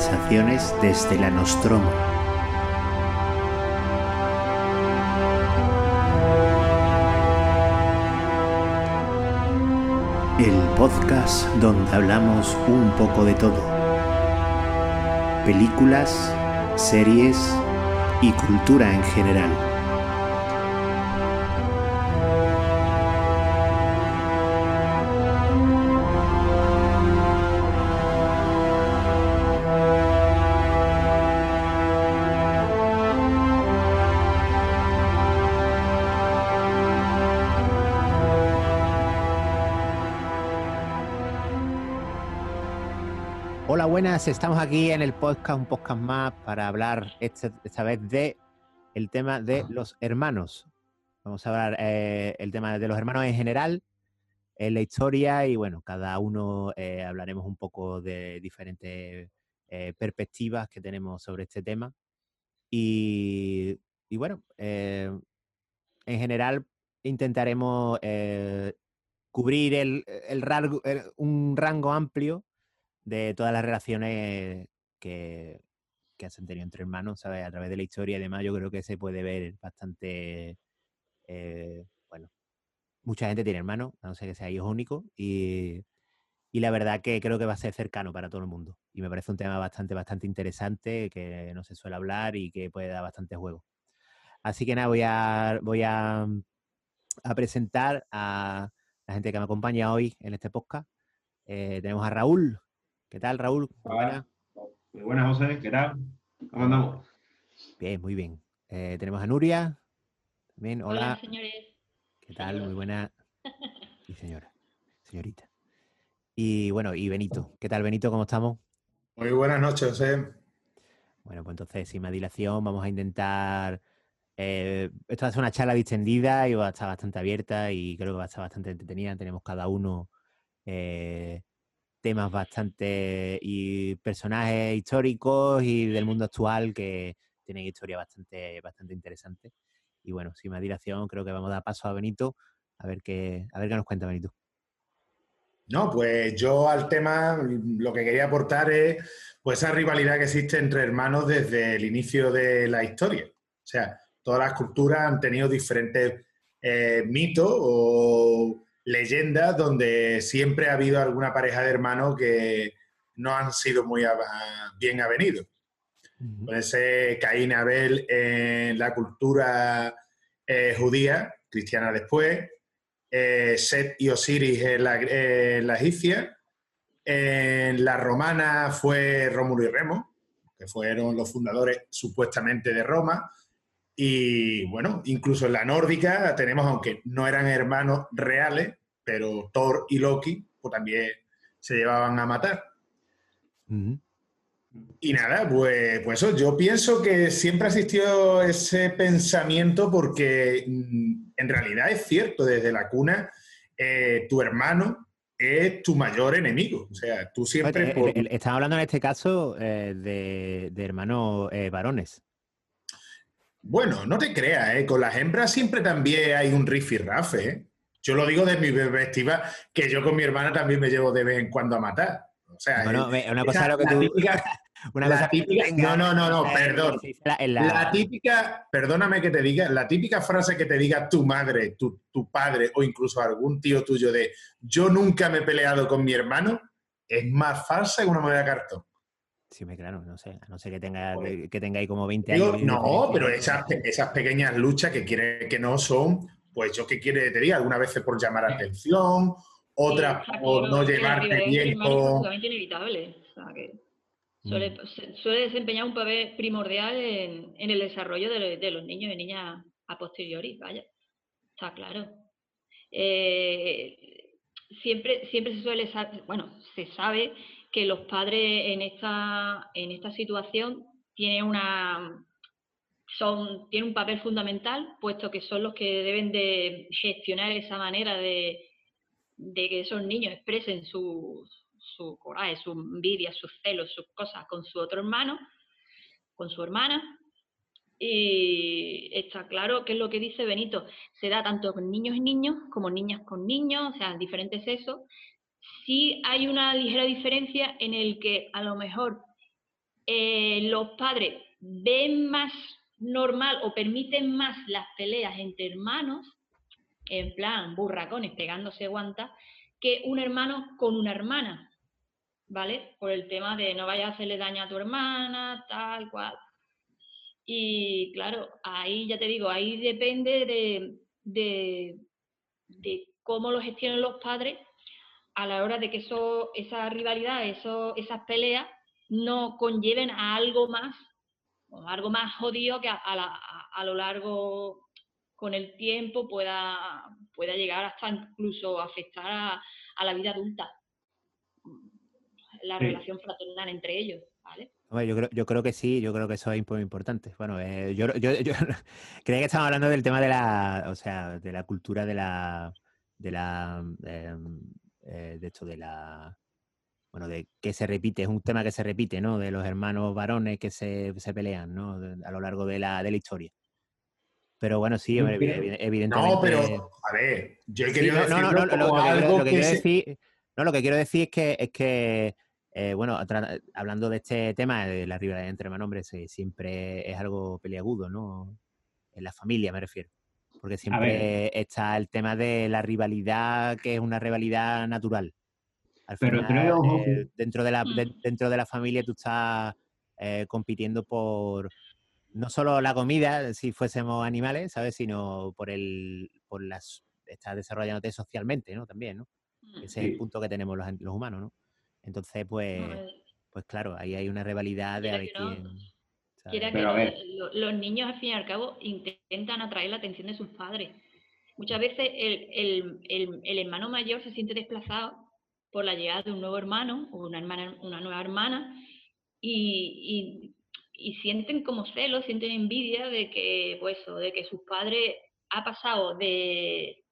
Conversaciones desde la Nostromo. El podcast donde hablamos un poco de todo. Películas, series y cultura en general. Buenas. Estamos aquí en el podcast, un podcast más, para hablar esta vez de el tema de los hermanos. Vamos a hablar eh, el tema de los hermanos en general, en la historia y bueno, cada uno eh, hablaremos un poco de diferentes eh, perspectivas que tenemos sobre este tema. Y, y bueno, eh, en general intentaremos eh, cubrir el, el rango- el- un rango amplio de todas las relaciones que, que has tenido entre hermanos, ¿sabes? A través de la historia y demás, yo creo que se puede ver bastante, eh, bueno, mucha gente tiene hermanos, a no ser que sea hijo único, y, y la verdad que creo que va a ser cercano para todo el mundo. Y me parece un tema bastante, bastante interesante, que no se suele hablar y que puede dar bastante juego. Así que nada, voy a, voy a presentar a la gente que me acompaña hoy en este podcast. Eh, tenemos a Raúl. ¿Qué tal, Raúl? Muy Hola. buena. Muy buenas, José, ¿qué tal? ¿Cómo andamos? Bien, muy bien. Eh, tenemos a Nuria. También, hola. Hola, señores. ¿Qué tal? Muy buena. Y señora, señorita. Y bueno, y Benito. ¿Qué tal, Benito? ¿Cómo estamos? Muy buenas noches, José. Bueno, pues entonces, sin más dilación, vamos a intentar. eh, esto va a ser una charla distendida y va a estar bastante abierta y creo que va a estar bastante entretenida. Tenemos cada uno eh, temas bastante. y personajes históricos y del mundo actual que tienen historia bastante, bastante interesante. Y bueno, sin más dilación, creo que vamos a dar paso a Benito a ver qué, a ver qué nos cuenta Benito. No, pues yo al tema lo que quería aportar es pues esa rivalidad que existe entre hermanos desde el inicio de la historia. O sea, todas las culturas han tenido diferentes eh, mitos o leyendas donde siempre ha habido alguna pareja de hermanos que no han sido muy bien avenidos. Puede ser Caín y Abel en la cultura eh, judía, cristiana después, eh, Set y Osiris en la, en la egipcia, en la romana fue Rómulo y Remo, que fueron los fundadores supuestamente de Roma, y bueno, incluso en la nórdica tenemos, aunque no eran hermanos reales, pero Thor y Loki pues, también se llevaban a matar. Y nada, pues, pues eso, yo pienso que siempre ha existido ese pensamiento porque mm, en realidad es cierto, desde la cuna, eh, tu hermano es tu mayor enemigo. O sea, tú siempre... Por- el- el- estamos hablando en este caso eh, de, de hermanos eh, varones. Bueno, no te creas, ¿eh? con las hembras siempre también hay un rifirrafe. ¿eh? Yo lo digo desde mi perspectiva, que yo con mi hermana también me llevo de vez en cuando a matar. O sea, Bueno, una cosa es lo que la tú. típica- una la cosa es que típica- no, no, no, no, eh, perdón. la- La típica, perdóname que te diga, la típica frase que te diga tu madre, tu, tu padre o incluso algún tío tuyo de yo nunca me he peleado con mi hermano es más falsa que una moneda de cartón. Sí, me claro, no sé, a no ser que, tenga, que tenga ahí como 20 Digo, años. no, pero esas, esas pequeñas luchas que quiere que no son, pues yo qué quiere que te diga, algunas veces por llamar atención, otras Sí, por no que llevarte bien con... absolutamente inevitable. O sea, que suele, Mm. suele desempeñar un papel primordial en, en el desarrollo de, de los niños y niñas a posteriori, vaya. Está claro. Eh, siempre, siempre se suele saber, bueno, se sabe que los padres en esta, en esta situación tienen una son, un papel fundamental, puesto que son los que deben de gestionar esa manera de, de que esos niños expresen su, su coraje, su envidia, sus celos, sus cosas con su otro hermano, con su hermana. Y está claro que es lo que dice Benito, se da tanto con niños y niños como niñas con niños, o sea, diferentes sexos, sí hay una ligera diferencia en el que a lo mejor eh, los padres ven más normal o permiten más las peleas entre hermanos, en plan burracones pegándose guantas, que un hermano con una hermana, ¿vale? Por el tema de no vayas a hacerle daño a tu hermana, tal cual. Y claro, ahí ya te digo, ahí depende de, de, de cómo lo gestionen los padres a la hora de que eso, esa rivalidad, eso, esas peleas no conlleven a algo más, algo más jodido que a, lo largo con el tiempo pueda, pueda llegar hasta incluso afectar a, la vida adulta, la relación fraternal entre ellos. ¿vale? yo, creo, yo creo que sí, yo creo que eso es muy importante. Bueno, eh, yo, yo, yo creía que estamos hablando del tema de la, o sea, de la cultura de la, de la, em, eh, de esto de la, bueno, de que se repite, es un tema que se repite, ¿no? De los hermanos varones que se, se pelean, ¿no? a lo largo de la, de la historia. Pero bueno, sí, evidentemente. No, pero, a ver, yo he querido decir no, no, no, lo, que, quiero decir, no, lo que quiero decir es que, es que eh, bueno, hablando de este tema de la rivalidad entre hermanos, hombre, siempre es algo peliagudo, ¿no? En la familia me refiero. Porque siempre está el tema de la rivalidad, que es una rivalidad natural. Pero eh, dentro, de la, mm. dentro de la familia tú estás eh, compitiendo por no solo la comida, si fuésemos animales, ¿sabes? Sino por el, por las, estás desarrollándote socialmente, ¿no? También, ¿no? Mm. Ese es el punto que tenemos los, los humanos, ¿no? Entonces, pues, pues claro, ahí hay una rivalidad de a ver quién los niños, al fin y al cabo, intentan atraer la atención de sus padres. Muchas veces el, hermano mayor se siente desplazado por la llegada de un nuevo hermano o una, hermana, una nueva hermana y, sienten como celos, sienten envidia de que, pues, de que sus padres ha pasado de,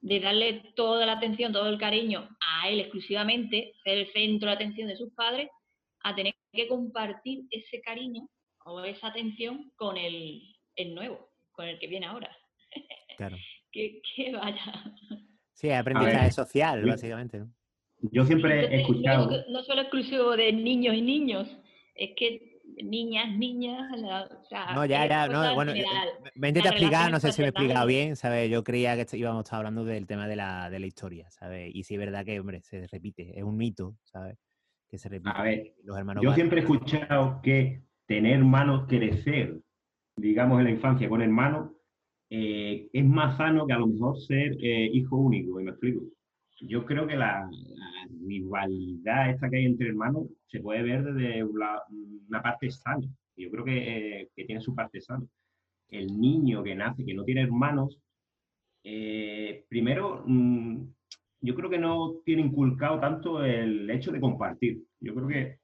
de darle toda la atención, todo el cariño a él exclusivamente, ser el centro de atención de sus padres, a tener que compartir ese cariño o esa atención con el, nuevo, con el que viene ahora. Claro. que, vaya. Sí, aprendizaje social, básicamente. Yo siempre he escuchado. No, solo exclusivo de niños y niños, es que niñas, niñas. no, ya era. No, bueno, eh, me intenta explicar, no sé si me he explicado bien, ¿sabes? Yo creía que íbamos a estar hablando del tema de la, de la historia, ¿sabes? Y sí es verdad que, hombre, se repite, es un mito, ¿sabes? Que se repite. A ver, los hermanos yo siempre he escuchado que tener hermanos, crecer, digamos, en la infancia con hermanos, eh, es más sano que a lo mejor ser eh, hijo único, y me explico. Yo creo que la, rivalidad esta que hay entre hermanos se puede ver desde una, parte sana. Yo creo que, eh, que, tiene su parte sana. El niño que nace, que no tiene hermanos, primero, mm, yo creo que no tiene inculcado tanto el hecho de compartir. Yo creo que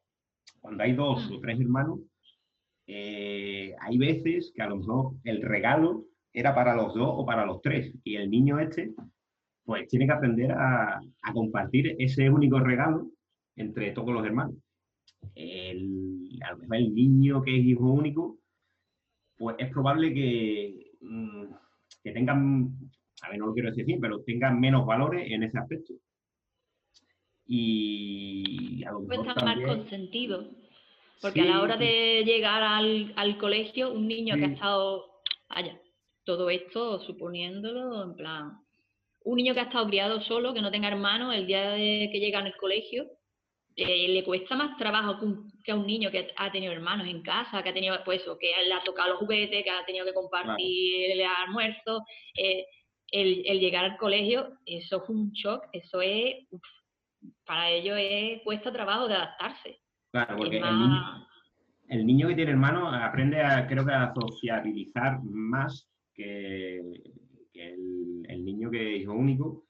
cuando hay dos o tres hermanos, eh, hay veces que a lo mejor el regalo era para los dos o para los tres y el niño este pues tiene que aprender a, compartir ese único regalo entre todos los hermanos. El, a lo mejor el niño que es hijo único, pues es probable que, mm, que tengan, a ver, no lo quiero decir así, pero tengan menos valores en ese aspecto. Y a lo mejor más consentido. Porque a la hora de llegar al, colegio, un niño que ha estado allá, todo esto suponiéndolo en plan, un niño que ha estado criado solo, que no tenga hermanos, el día de que llega al colegio, eh, le cuesta más trabajo que un, niño que ha tenido hermanos en casa, que ha tenido, pues, que le ha tocado los juguetes, que ha tenido que compartir el almuerzo. Eh, el, llegar al colegio, eso es un shock, eso es, para ellos es, cuesta trabajo de adaptarse. Claro, porque el niño, que tiene hermanos aprende a, creo que a sociabilizar más que, el, niño que es hijo único,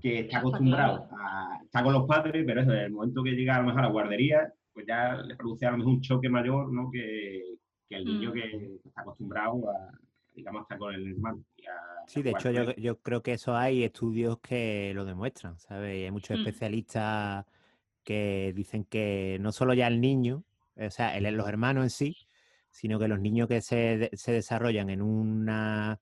que está acostumbrado a estar con los padres, pero eso, en el momento que llega a lo mejor a la guardería, pues ya le produce a lo mejor un choque mayor, ¿no? Que, el niño mm. que está acostumbrado a, digamos, estar con el hermano. sí, de hecho yo, yo, creo que eso hay estudios que lo demuestran, ¿sabes? Hay muchos mm. especialistas que dicen que no solo ya el niño, o sea, los hermanos en sí, sino que los niños que se, desarrollan en una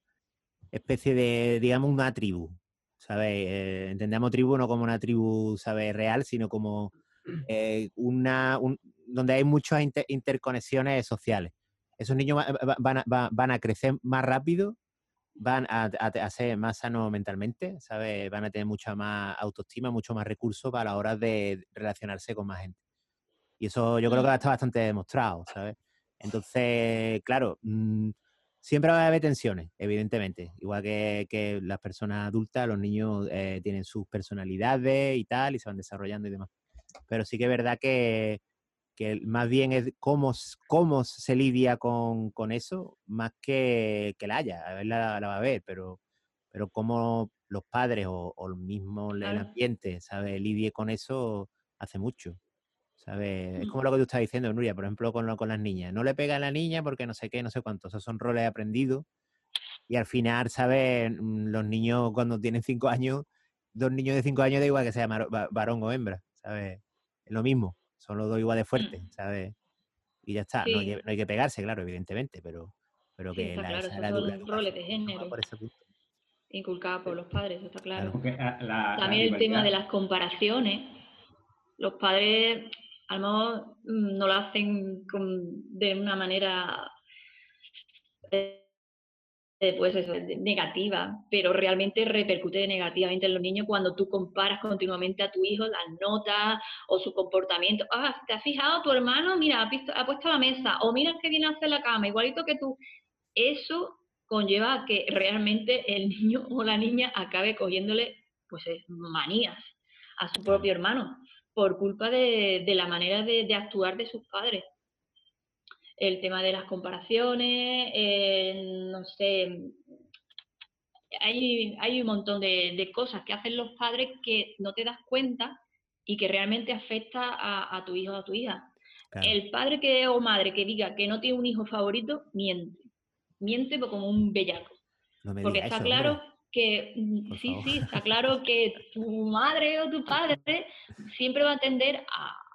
especie de, digamos, una tribu, ¿sabes? Eh, entendemos tribu no como una tribu, ¿sabes? Real, sino como eh, una, donde hay muchas interconexiones sociales. Esos niños van a, van a crecer más rápido van a, ser más sanos mentalmente, ¿sabes? Van a tener mucha más autoestima, mucho más recursos para la hora de relacionarse con más gente. Y eso yo creo que está bastante demostrado, ¿sabes? Entonces, claro, mm, siempre va a haber tensiones, evidentemente. Igual que, las personas adultas, los niños eh, tienen sus personalidades y tal, y se van desarrollando y demás. Pero sí que es verdad que, que más bien es cómo, cómo se lidia con, con eso, más que, que la haya, a ver la, va a ver, pero, pero cómo los padres o, o mismo el ambiente, ¿sabe? Lidie con eso hace mucho. ¿Sabes? Es mm. como lo que tú estás diciendo, Nuria, por ejemplo, con, con las niñas. No le pega a la niña porque no sé qué, no sé cuánto. Esos son roles aprendidos. Y al final, ¿sabes? Mm, los niños cuando tienen cinco años, dos niños de cinco años da igual que sea varón o hembra, ¿sabes? Es lo mismo son los dos igual de fuertes, mm. ¿sabes? Y ya está, no, hay que, pegarse, claro, evidentemente, pero, pero que la, claro, son roles de género. Inculcados por los padres, está claro. También el tema de las comparaciones. Los padres a lo mejor mm, no lo hacen de una manera eh, pues eso, negativa, pero realmente repercute negativamente en los niños cuando tú comparas continuamente a tu hijo las notas o su comportamiento. Ah, ¿te has fijado tu hermano? Mira, ha, puesto la mesa, o mira que viene a hacer la cama, igualito que tú. Eso conlleva a que realmente el niño o la niña acabe cogiéndole pues manías a su propio hermano por culpa de, la manera de actuar de sus padres el tema de las comparaciones, eh, no sé, hay, hay un montón de, cosas que hacen los padres que no te das cuenta y que realmente afecta a, tu hijo o a tu hija. El padre que o madre que diga que no tiene un hijo favorito, miente. Miente como un bellaco. Porque está claro que, sí, sí, está claro que tu madre o tu padre siempre va a tender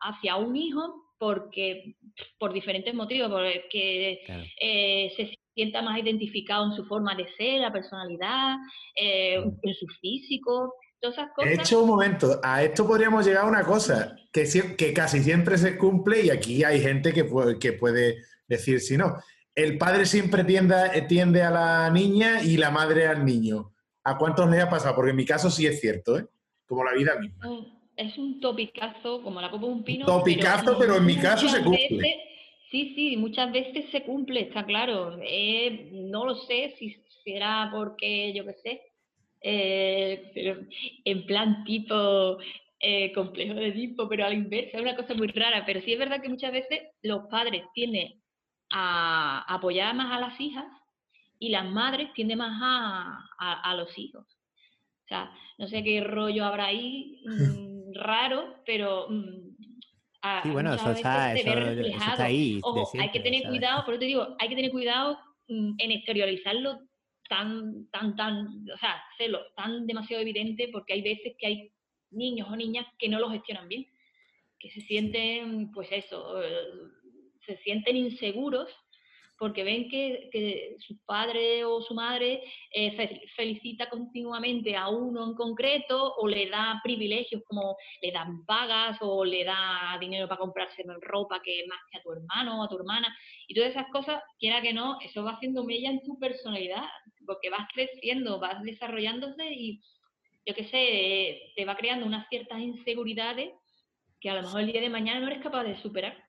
hacia un hijo porque por diferentes motivos, porque eh, se sienta más identificado en su forma de ser, la personalidad, eh, en su físico, todas esas cosas. De hecho, un momento, a esto podríamos llegar a una cosa que, que casi siempre se cumple y aquí hay gente que puede, que puede decir si no. El padre siempre tiende, tiende a la niña y la madre al niño. ¿A cuántos les ha pasado? Porque en mi caso sí es cierto, ¿eh? Como la vida misma. Mm es un topicazo, como la copa de un pino. Topicazo, pero, en mi caso se cumple. sí, sí, muchas veces se cumple, está claro. Eh, no lo sé si será porque, yo qué sé, eh, pero en plan tipo eh, complejo de tipo, pero a la inversa, es una cosa muy rara. Pero sí es verdad que muchas veces los padres tienden a apoyar más a las hijas y las madres tienden más a, a los hijos. O sea, no sé qué rollo habrá ahí. Raro, pero... Mm, sí, bueno, eso está, ahí. hay que tener cuidado, por eso te digo, hay que tener cuidado mm, en exteriorizarlo tan, tan, tan, o sea, hacerlo tan demasiado evidente porque hay veces que hay niños o niñas que no lo gestionan bien, que se sienten, pues eso, eh, se sienten inseguros porque ven que, su padre o su madre eh, felicita continuamente a uno en concreto o le da privilegios como le dan pagas o le da dinero para comprarse ropa que más que a tu hermano o a tu hermana. Y todas esas cosas, quiera que no, eso va haciendo mella en tu personalidad, porque vas creciendo, vas desarrollándose y yo qué sé, te va creando unas ciertas inseguridades que a lo mejor el día de mañana no eres capaz de superar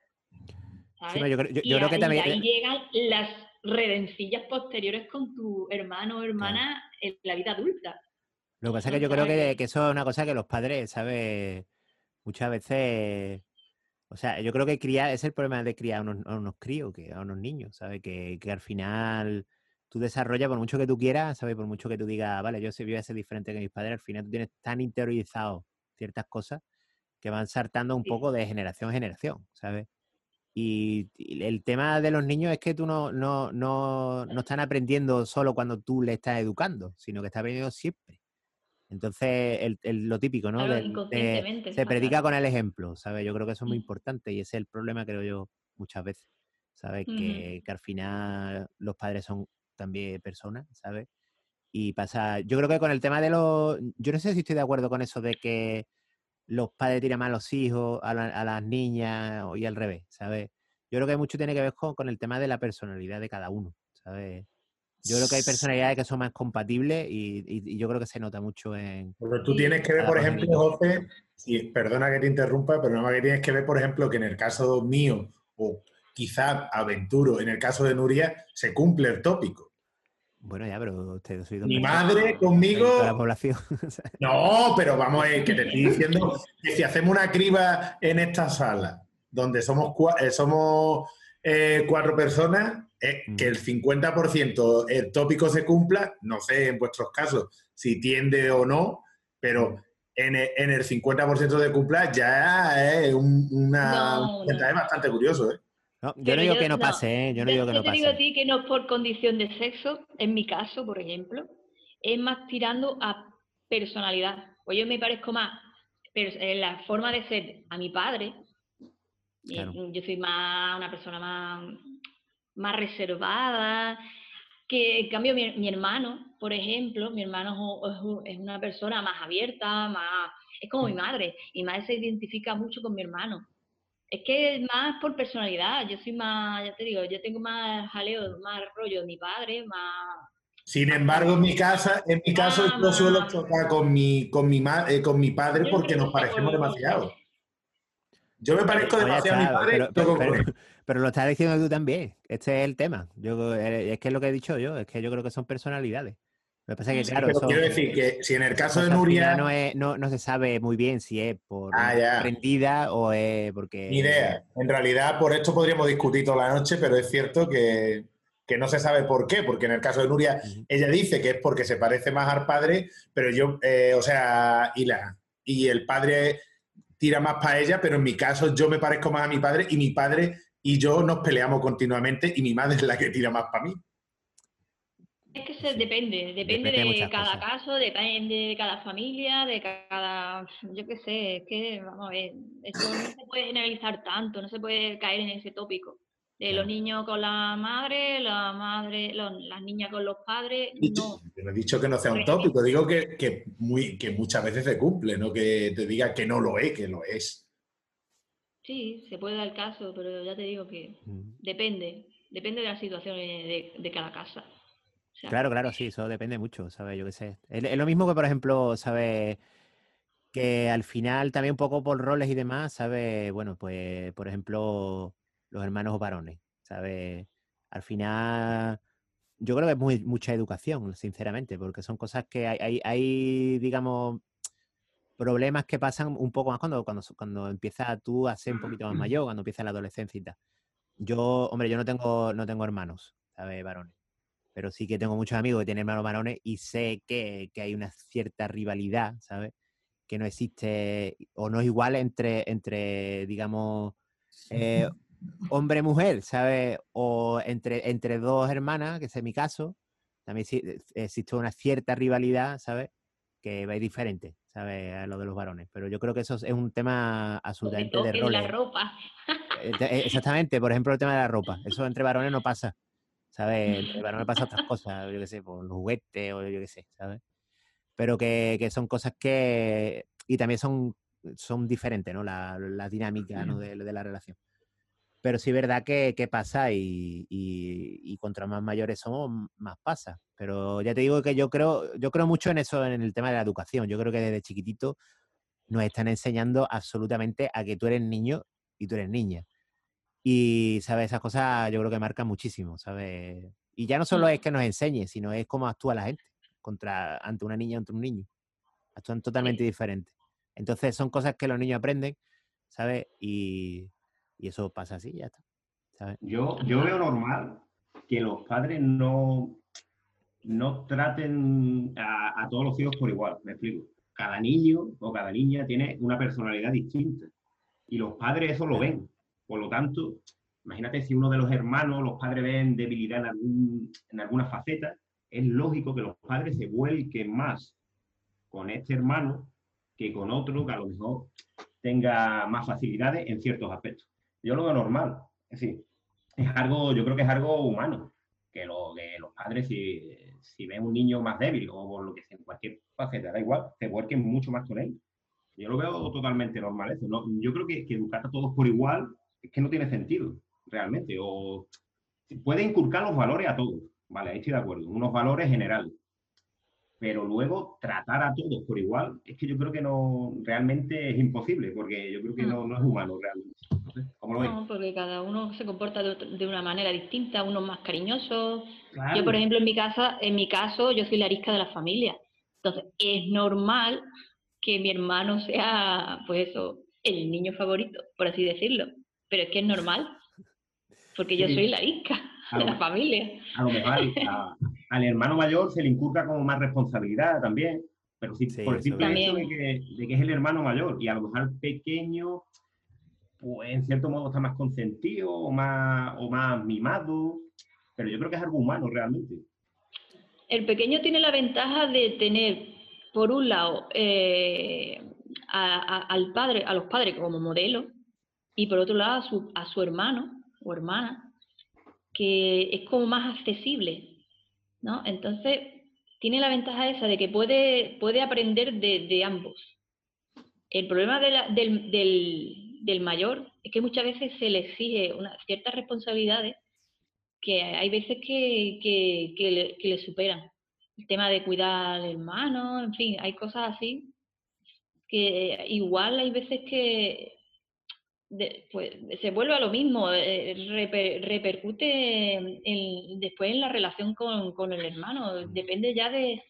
yo, creo que también... ahí llegan las redencillas posteriores con tu hermano o hermana en la vida adulta. Lo que pasa es que yo creo que, eso es una cosa que los padres, ¿sabes? Muchas veces... O sea, yo creo que criar, es el problema de criar a unos, críos, que a unos niños, ¿sabes? Que, al final tú desarrollas, por mucho que tú quieras, ¿sabes? Por mucho que tú digas, vale, yo voy a ser diferente que mis padres, al final tú tienes tan interiorizado ciertas cosas que van saltando un poco de generación a generación, ¿sabes? Y, el tema de los niños es que tú no, no, no, no están aprendiendo solo cuando tú le estás educando, sino que está aprendiendo siempre. Entonces, el, lo típico, ¿no? se predica con el ejemplo, ¿sabes? Yo creo que eso es muy mm. importante y ese es el problema, creo yo, muchas veces, ¿sabes? que, que, al final los padres son también personas, ¿sabes? y pasa. Yo creo que con el tema de los. Yo no sé si estoy de acuerdo con eso de que los padres tiran más a los hijos, a, las niñas y al revés, ¿sabes? Yo creo que mucho tiene que ver con, con el tema de la personalidad de cada uno, ¿sabes? Yo creo que hay personalidades que son más compatibles y, yo creo que se nota mucho en... Porque tú tienes que ver, por ejemplo, José, y perdona que te interrumpa, pero nada más que tienes que ver, por ejemplo, que en el caso mío, o quizá aventuro, en el caso de Nuria, se cumple el tópico. Bueno, ya, pero usted soy Mi madre conmigo. La población. no, pero vamos, a que te estoy diciendo que si hacemos una criba en esta sala, donde somos, eh, somos eh, cuatro personas, eh, que el 50% el tópico se cumpla, no sé en vuestros casos si tiende o no, pero en el, en el 50% de cumpla ya es una bastante curioso. ¿eh? Yo no digo que no pase, ¿eh? Yo no digo que no pase. Yo te digo a ti que no es por condición de sexo, en mi caso, por ejemplo, es más tirando a personalidad. Pues yo me parezco más en la forma de ser a mi padre. Yo soy más una persona más más reservada, que en cambio mi, hermano, por ejemplo, mi hermano es, una persona más abierta, más, es como mi madre, y más se identifica mucho con mi hermano. Es que es más por personalidad, yo soy más, ya te digo, yo tengo más jaleo, más rollo de mi padre, más... Sin embargo, en mi casa, en mi caso, yo suelo chocar con mi, con mi, eh, con mi padre porque nos parecemos demasiado. Yo me parezco demasiado a mi padre. Pero lo estás diciendo tú también. Este es el tema. Yo, eh, es que es lo que he dicho yo. Es que yo creo que son personalidades. Lo que pasa es que, claro. quiero decir que si en el caso de Nuria. No, no, no, se sabe muy bien si es por ah, o es porque. Ni idea. En realidad, por esto podríamos discutir toda la noche, pero es cierto que, no se sabe por qué. Porque en el caso de Nuria, ella dice que es porque se parece más al padre, pero yo, eh, o sea, y, la, y el padre tira más para ella, pero en mi caso yo me parezco más a mi padre y mi padre y yo nos peleamos continuamente y mi madre es la que tira más para mí. Es que se depende, depende, de, cada caso, depende de cada familia, de cada, yo qué sé, es que, vamos a ver, eso no se puede generalizar tanto, no se puede caer en ese tópico. De los niños con la madre, la madre, las niñas con los padres. no. No he dicho que no sea un tópico, digo que, que, muy, que muchas veces se cumple, no que te diga que no lo es, que lo es. Sí, se puede dar el caso, pero ya te digo que depende, depende de la situación de, cada casa. Claro, claro, sí, eso depende mucho, ¿sabes? Yo qué sé. Es, lo mismo que, por ejemplo, ¿sabes? Que al final también un poco por roles y demás, ¿sabes? Bueno, pues, por ejemplo, los hermanos varones, ¿sabes? Al final, yo creo que es muy, mucha educación, sinceramente, porque son cosas que hay, hay, hay digamos, problemas que pasan un poco más cuando, cuando, cuando empiezas tú a ser un poquito más mayor, cuando empieza la adolescencia y tal. Yo, hombre, yo no tengo, no tengo hermanos, ¿sabes? Varones. Pero sí que tengo muchos amigos que tienen hermanos varones y sé que, que hay una cierta rivalidad, ¿sabes? Que no existe o no es igual entre, entre digamos, eh, hombre-mujer, ¿sabes? O entre, entre dos hermanas, que es mi caso, también existe una cierta rivalidad, ¿sabes? Que va diferente. ¿sabes? A lo de los varones. Pero yo creo que eso es un tema absolutamente de roles. la ropa. Eh, eh, exactamente, por ejemplo, el tema de la ropa. Eso entre varones no pasa, ¿sabes? Entre varones pasa otras cosas, yo qué sé, por los juguetes o yo qué sé, ¿sabes? Pero que, que, son cosas que... Y también son, son diferentes, ¿no? La, la dinámica ¿no? de, de la relación. Pero sí es verdad que, pasa y, y, contra más mayores somos, más pasa. Pero ya te digo que yo creo, yo creo mucho en eso, en el tema de la educación. Yo creo que desde chiquitito nos están enseñando absolutamente a que tú eres niño y tú eres niña. Y, ¿sabes? Esas cosas yo creo que marcan muchísimo, ¿sabes? Y ya no solo es que nos enseñe, sino es cómo actúa la gente contra, ante una niña, ante un niño. Actúan totalmente diferentes. Entonces son cosas que los niños aprenden, ¿sabes? Y, y eso pasa así, ya está. Yo, yo veo normal que los padres no, no traten a, todos los hijos por igual, me explico. Cada niño o cada niña tiene una personalidad distinta y los padres eso lo ven. Por lo tanto, imagínate si uno de los hermanos, los padres ven debilidad en, algún, en alguna faceta, es lógico que los padres se vuelquen más con este hermano que con otro que a lo mejor tenga más facilidades en ciertos aspectos yo lo veo normal. Es decir, es algo, yo creo que es algo humano, que, lo, que los padres, si, si ves un niño más débil o por lo que sea, en cualquier faceta, da igual, te vuelques mucho más con él. Yo lo veo totalmente normal eso. ¿no? Yo creo que, que educar a todos por igual es que no tiene sentido, realmente. O puede inculcar los valores a todos, vale, ahí estoy de acuerdo, unos valores generales. Pero luego tratar a todos por igual, es que yo creo que no, realmente es imposible, porque yo creo que no, no es humano realmente. ¿Cómo lo No, porque cada uno se comporta de, una manera distinta, unos más cariñosos. Yo, por ejemplo, en mi casa, en mi caso, yo soy la arisca de la familia. Entonces, es normal que mi hermano sea, pues eso, el niño favorito, por así decirlo. Pero es que es normal, porque yo soy la arisca de la familia. A lo mejor al hermano mayor se le inculca como más responsabilidad también, pero sí, por el simple hecho de que, de que, es el hermano mayor y a lo mejor el pequeño pues en cierto modo está más consentido o más, o más mimado, pero yo creo que es algo humano realmente. El pequeño tiene la ventaja de tener, por un lado, eh, al padre, a los padres como modelo, y por otro lado a su, a su hermano o hermana, que es como más accesible, ¿no? Entonces, tiene la ventaja esa de que puede, puede aprender de, ambos. El problema del, del mayor es que muchas veces se le exige una, ciertas responsabilidades que hay veces que, que, le, superan. El tema de cuidar al hermano, en fin, hay cosas así que igual hay veces que pues, se vuelve a lo mismo, eh, repercute después en la relación con, el hermano. Depende ya de,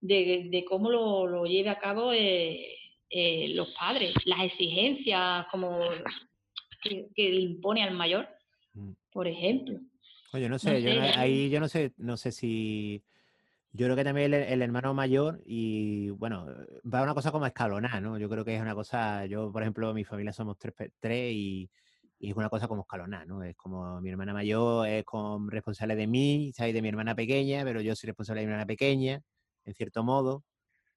de, cómo lo, lo, lleve a cabo eh, eh, los padres, las exigencias como que, le impone al mayor, mm. por ejemplo. Oye, no sé, yo ahí yo no sé, no sé si yo creo que también el, hermano mayor y bueno, va una cosa como escalonada, ¿no? Yo creo que es una cosa, yo por ejemplo, mi familia somos tres, tres y, es una cosa como escalonada, ¿no? Es como mi hermana mayor es con responsable de mí, ¿sabes? De mi hermana pequeña, pero yo soy responsable de mi hermana pequeña, en cierto modo,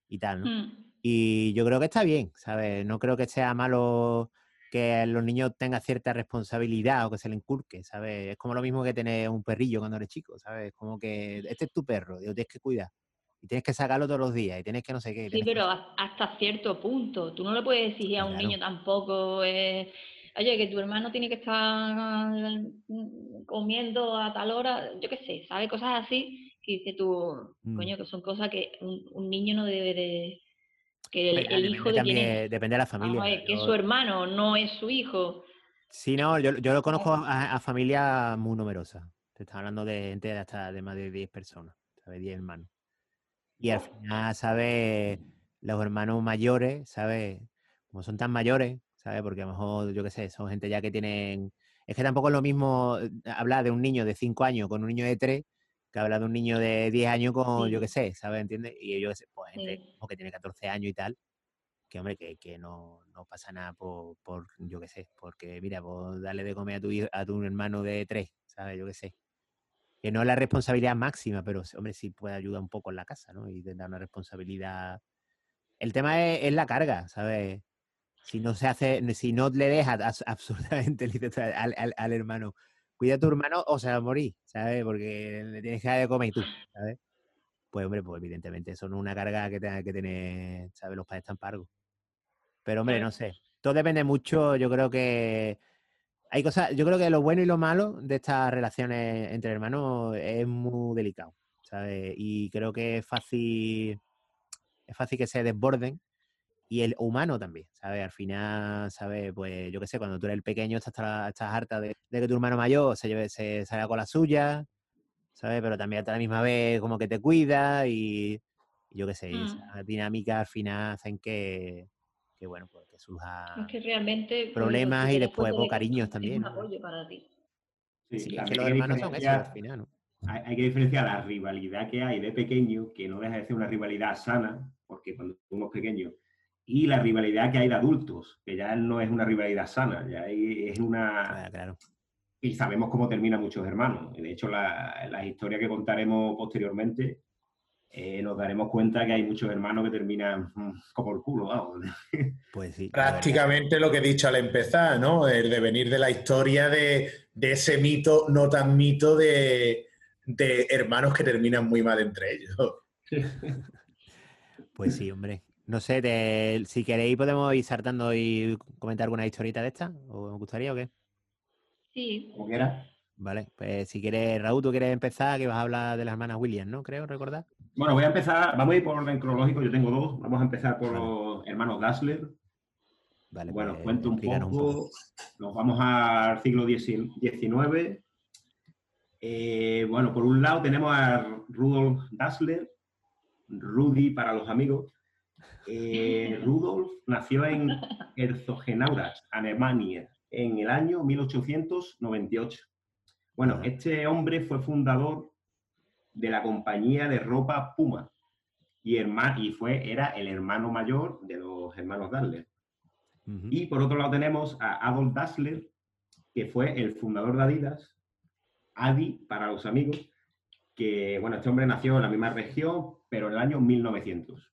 y tal, ¿no? Mm. Y yo creo que está bien, ¿sabes? No creo que sea malo que los niños tengan cierta responsabilidad o que se le inculque, ¿sabes? Es como lo mismo que tener un perrillo cuando eres chico, ¿sabes? Como que este es tu perro, y lo tienes que cuidar. Y tienes que sacarlo todos los días y tienes que no sé qué. Sí, pero hasta cierto punto. Tú no le puedes exigir a un niño tampoco. Eh, oye, que tu hermano tiene que estar mm, comiendo a tal hora, yo qué sé, ¿sabes? Cosas así que dice tú, mm. coño, que son cosas que un niño no debe de, que el, hijo de Depende de la familia. que es su hermano, no es su hijo. Sí, no, yo, yo lo conozco a, familias muy numerosas. Te está hablando de gente de hasta de más de 10 personas, ¿sabes? 10 hermanos. Y al final, ¿sabes? Los hermanos mayores, ¿sabes? Como son tan mayores, ¿sabes? Porque a lo mejor, yo qué sé, son gente ya que tienen... Es que tampoco es lo mismo eh, hablar de un niño de 5 años con un niño de 3 que habla de un niño de 10 años con, yo qué sé, ¿sabes? ¿Entiendes? Y ellos, pues, gente que tiene 14 años y tal, que hombre, que, que no, no, pasa nada por, por yo qué sé, porque mira, pues darle de comer a tu, a tu hermano de 3, ¿sabes? Yo qué sé. Que no es la responsabilidad máxima, pero, hombre, sí puede ayudar un poco en la casa, ¿no? Y te da una responsabilidad. El tema es, la carga, ¿sabes? Si no se hace, si no le dejas absolutamente al, al, al hermano cuida a tu hermano o se va a morir, ¿sabes? Porque le tienes que dar de comer y tú, ¿sabes? Pues, hombre, pues evidentemente eso no es una carga que tenga que tener, ¿sabes? Los padres tan pargos. Pero, hombre, no sé. Todo depende mucho, yo creo que hay cosas, yo creo que lo bueno y lo malo de estas relaciones entre hermanos es muy delicado, ¿sabes? Y creo que es fácil, es fácil que se desborden y el humano también, ¿sabes? Al final, ¿sabes? Pues yo qué sé, cuando tú eres el pequeño estás, estás harta de, que tu hermano mayor se, lleve, se salga con la suya, ¿sabes? Pero también a la misma vez como que te cuida y, yo qué sé, mm. esas dinámicas al final hacen que, que bueno, pues que surja que realmente, problemas y después pues, cariños también. Un apoyo para ti. Sí, que los hermanos son eso al final, ¿no? Hay, que diferenciar la rivalidad que hay de pequeño, que no deja de ser una rivalidad sana, porque cuando somos pequeños y la rivalidad que hay de adultos, que ya no es una rivalidad sana, ya es una... claro. Y sabemos cómo termina muchos hermanos. De hecho, la, la historia que contaremos posteriormente, eh, nos daremos cuenta que hay muchos hermanos que terminan mm, como el culo, vamos. Pues sí. Prácticamente lo que he dicho al empezar, ¿no? El devenir de la historia de, de ese mito, no tan mito de, de hermanos que terminan muy mal entre ellos. Pues sí, hombre. No sé, si queréis podemos ir saltando y comentar alguna historita de esta. ¿O me gustaría o qué? Sí. Como quiera. Vale, pues si quieres, Raúl, tú quieres empezar, que vas a hablar de las hermanas Williams, ¿no? Creo, recordar. Bueno, voy a empezar, vamos a ir por orden cronológico, yo tengo dos. Vamos a empezar por los hermanos Dassler. Vale, bueno, pues, cuento un poco. Nos vamos al siglo XIX. Eh, bueno, por un lado tenemos a Rudolf Dassler, Rudy para los amigos. Eh, Rudolf nació en Herzogenaurach, Alemania, en el año 1898. Bueno, este hombre fue fundador de la compañía de ropa Puma y, herma- y fue, era el hermano mayor de los hermanos Dassler. Y por otro lado tenemos a Adolf Dassler, que fue el fundador de Adidas, Adi para los amigos, que, bueno, este hombre nació en la misma región, pero en el año 1900.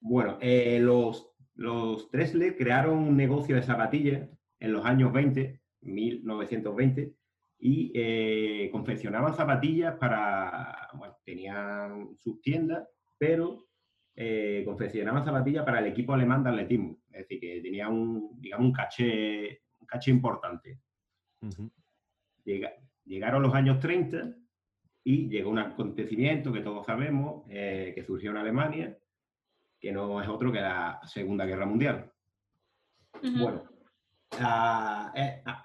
Bueno, eh, los, los Dressler crearon un negocio de zapatillas en los años 20, 1920, y eh, confeccionaban zapatillas para, bueno, tenían sus tiendas, pero eh, confeccionaban zapatillas para el equipo alemán de atletismo. Es decir, que tenía un, digamos, un caché, un caché importante. Llega- llegaron los años 30 y llegó un acontecimiento que todos sabemos, eh, que surgió en Alemania, que no es otro que la Segunda Guerra Mundial. Bueno, la, eh, ah,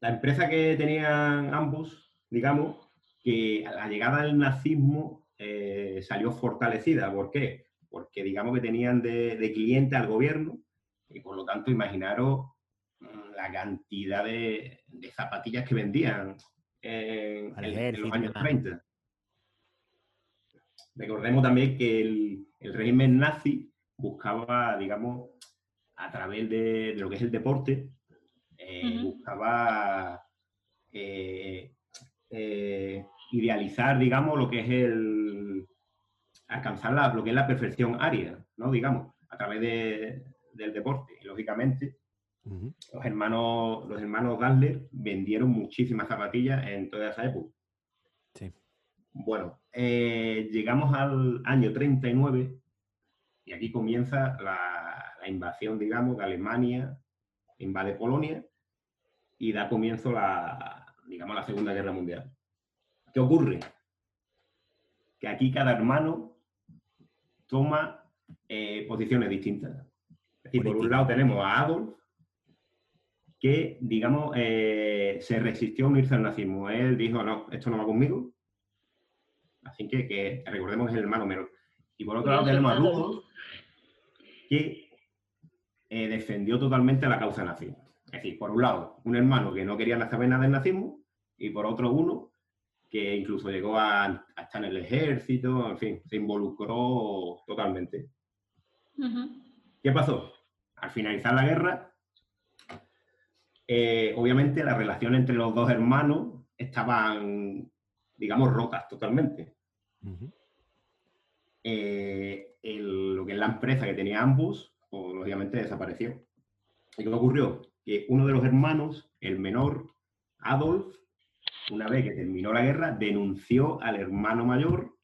la empresa que tenían ambos, digamos, que a la llegada del nazismo eh, salió fortalecida. ¿Por qué? Porque digamos que tenían de, de cliente al gobierno y por lo tanto imaginaros mm, la cantidad de, de zapatillas que vendían en, en- en los años demás. 30. Recordemos también que el, el régimen nazi buscaba, digamos, a través de, de lo que es el deporte, eh, buscaba eh, eh, idealizar, digamos, lo que es el alcanzar la- lo que es la perfección aria, ¿no? Digamos, a través de- del deporte. Y lógicamente, los hermanos, los hermanos Dassler vendieron muchísimas zapatillas en toda esa época. Bueno, eh, llegamos al año 39 y aquí comienza la, la invasión, digamos, de Alemania, invade Polonia y da comienzo la, digamos, la Segunda Guerra Mundial. ¿Qué ocurre? Que aquí cada hermano toma eh, posiciones distintas. Decir, por un lado tenemos a Adolf, que, digamos, eh, se resistió a unirse al nazismo. Él dijo, no, esto no va conmigo. Así que, que recordemos que es el hermano menor. Y por otro lado tenemos a. Rudolf, que eh, defendió totalmente la causa nazi. Es decir, por un lado, un hermano que no quería saber nada del nazismo, y por otro uno que incluso llegó a, a estar en el ejército, en fin, se involucró totalmente. ¿Qué pasó? Al finalizar la guerra, eh, obviamente las relaciones entre los dos hermanos estaban, digamos, rotas totalmente. Ujú. Eh, el- lo que es la empresa que tenía ambos, pues, lógicamente desapareció. ¿Y qué ocurrió? Que uno de los hermanos, el menor, Adolf, una vez que terminó la guerra, denunció al hermano mayor.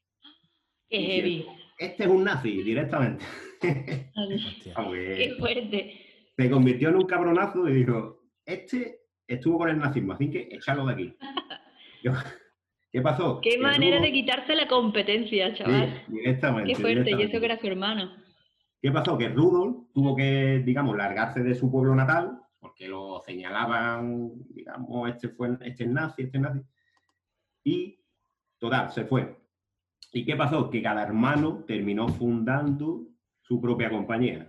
Qué heavy. Este es un nazi, directamente. Hostia. Aunque Qué fuerte. se convirtió en un cabronazo y dijo, este estuvo con el nazismo, así que echarlo de aquí. Yo- ¿Qué pasó? Qué Que manera de quitarse la competencia, chaval. Sí, directamente. Qué fuerte. Y directamente. eso que era su hermano. ¿Qué pasó? Que Rudolf tuvo que, digamos, largarse de su pueblo natal, porque lo señalaban, digamos, este fue este es nazi, este es nazi. Y, total, se fue. ¿Y qué pasó? Que cada hermano terminó fundando su propia compañía.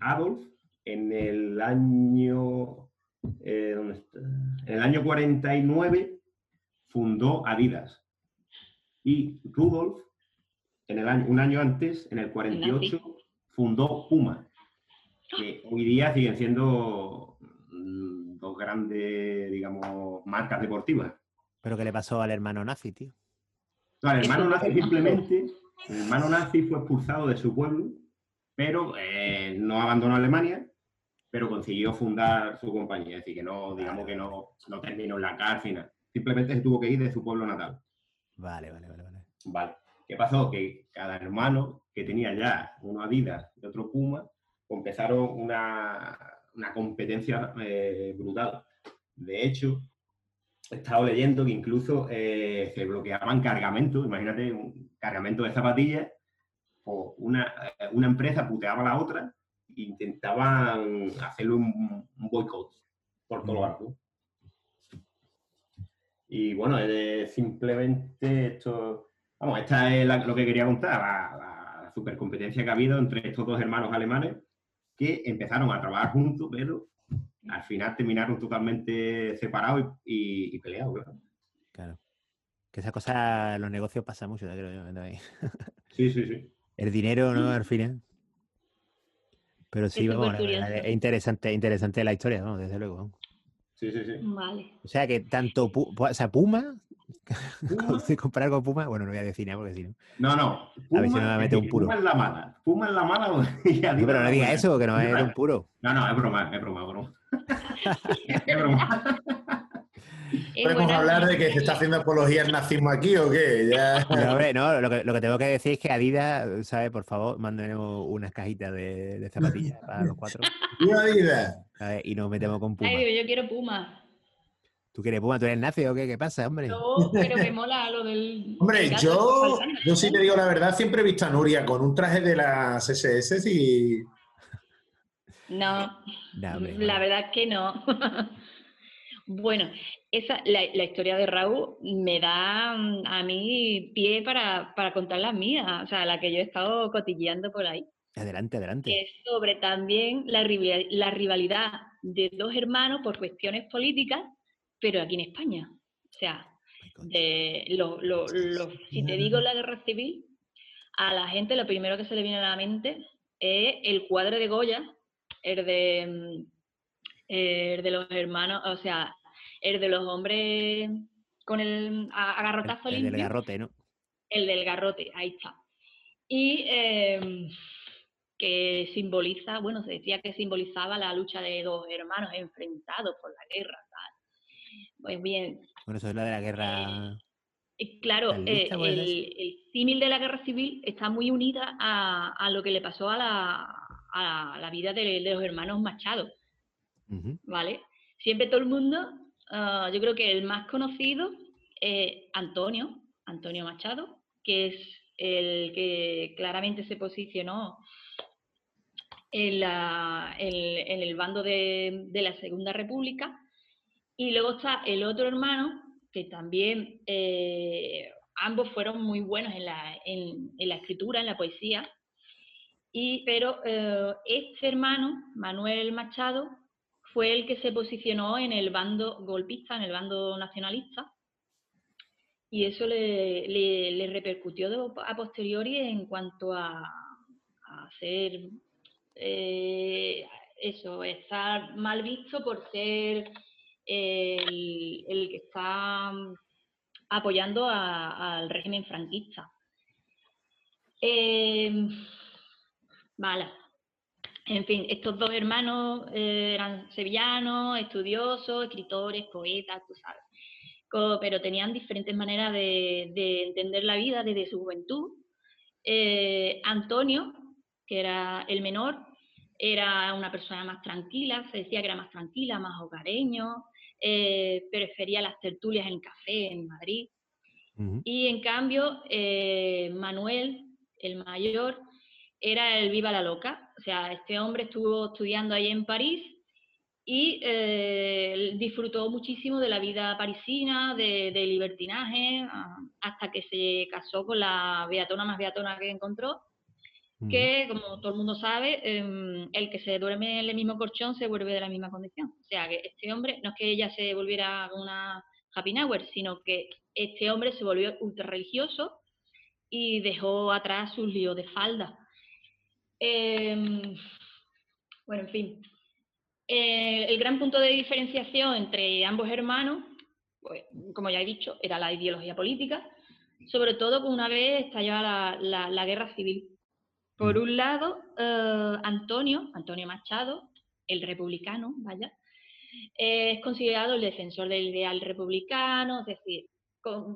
Adolf, en el año. eh, ¿dónde está? En el año 49 fundó Adidas. Y Rudolf, en el año, un año antes, en el 48, fundó Puma, que hoy día siguen siendo mm, dos grandes, digamos, marcas deportivas. Pero ¿qué le pasó al hermano nazi, tío? Claro, el hermano nazi simplemente, el hermano nazi fue expulsado de su pueblo, pero eh, no abandonó Alemania, pero consiguió fundar su compañía. Es decir, que no, digamos que no, no terminó en la cárcel. Simplemente se tuvo que ir de su pueblo natal. Vale, vale, vale. Vale. Vale. ¿Qué pasó? Que cada hermano que tenía ya uno Adidas y otro Puma, empezaron una, una competencia eh, brutal. De hecho, he estado leyendo que incluso eh, se bloqueaban cargamentos, imagínate un cargamento de zapatillas, o una, eh, una empresa puteaba a la otra e intentaban hacerle un, un boicot por todo lo alto. Y bueno, eh, simplemente esto, vamos, esta es la- lo que quería contar, la, la, supercompetencia que ha habido entre estos dos hermanos alemanes que empezaron a trabajar juntos, pero al final terminaron totalmente separados y, y- y peleados. claro. Claro. Que esa cosa los negocios pasa mucho, creo yo. también. Sí, sí, sí. El dinero, ¿no? Al final. Pero sí, Es vamos, verdad, es interesante, interesante la historia, vamos, desde luego. Sí, sí, sí. Vale. O sea que tanto o sea, Puma, Puma. comparar con Puma, bueno, no voy a decir nada porque si no. No, no. A ver si no me Puma- mete un puro. Puma es la mala. Puma es la mala. y No, pero no diga eso, que no es un puro. No, no, es broma, es broma, es broma. es broma. ¿Podemos hablar de que se está haciendo apología al nazismo aquí o qué? Ya... No, hombre, no, lo que, lo que tengo que decir es que Adidas, ¿sabes? Por favor, mándenos unas cajitas de, de zapatillas para los cuatro ¡Viva Adidas! ¿sabes? y nos metemos con Puma. Ay, yo quiero Puma. ¿Tú quieres Puma? ¿Tú eres nazi o qué? ¿Qué pasa, hombre? No, pero me mola lo del. Hombre, gato yo, yo sí te digo la verdad, siempre he visto a Nuria con un traje de las SS y... No, No, hombre, la no. verdad es que no. Bueno, esa, la, la historia de Raúl me da mm, a mí pie para, para contar la mía, o sea, la que yo he estado cotilleando por ahí. Adelante, adelante. es sobre también la, rival- la rivalidad de dos hermanos por cuestiones políticas, pero aquí en España. O sea, de lo- lo- lo- si te digo la guerra civil, a la gente lo primero que se le viene a la mente es el cuadro de Goya, el de, mm, el de los hermanos, o sea, el de los hombres con el agarrotazo El, el del limpio. garrote, ¿no? El del garrote, ahí está. Y em, que simboliza, bueno, se decía que simbolizaba la lucha de dos hermanos enfrentados por la guerra. tal. Pues bien, Bueno, eso es la de la guerra. eh, claro, eh, ¿Carlista puede el, el símil de la guerra civil está muy unida a, a lo que le pasó a la, a la vida de, de los hermanos Machado. ¿Vale? Siempre todo el mundo, ah, yo creo que el más conocido es Antonio, Antonio Machado, que es el que claramente se posicionó en, la- en- el bando de, de la Segunda República. Y luego está el otro hermano, que también eh, ambos fueron muy buenos en la, en la escritura, en la poesía. Y, pero eh, este hermano, Manuel Machado, fue el que se posicionó en el bando golpista, en el bando nacionalista, y eso le, repercutió a posteriori en cuanto a, a ser eh, eso, estar mal visto por ser el, que está apoyando al régimen franquista. Em, vale. En fin, estos dos hermanos eh, eran sevillanos, estudiosos, escritores, poetas, tú sabes. Co- Pero tenían diferentes maneras de, de entender la vida desde su juventud. Eh, Antonio, que era el menor, era una persona más tranquila, se decía que era más tranquila, más hogareño, eh, prefería las tertulias en café en Madrid. Y en cambio, Manuel, el mayor, era el viva la loca. O sea, este hombre estuvo estudiando ahí en París y eh, disfrutó muchísimo de la vida parisina, de, de libertinaje, ah, hasta que se casó con la beatona más beatona que encontró, que, como todo el mundo sabe, em, el que se duerme en el mismo colchón se vuelve de la misma condición. O sea, que este hombre, no es que ella se volviera una happy hour, sino que este hombre se volvió ultra religioso y dejó atrás sus líos de falda. Em, bueno, en fin. Eh, el gran punto de diferenciación entre ambos hermanos, pues, como ya he dicho, era la ideología política, sobre todo una vez estallaba la, guerra civil. Por un lado, eh, Antonio, Antonio Machado, el republicano, vaya, es considerado el defensor del ideal republicano, es decir,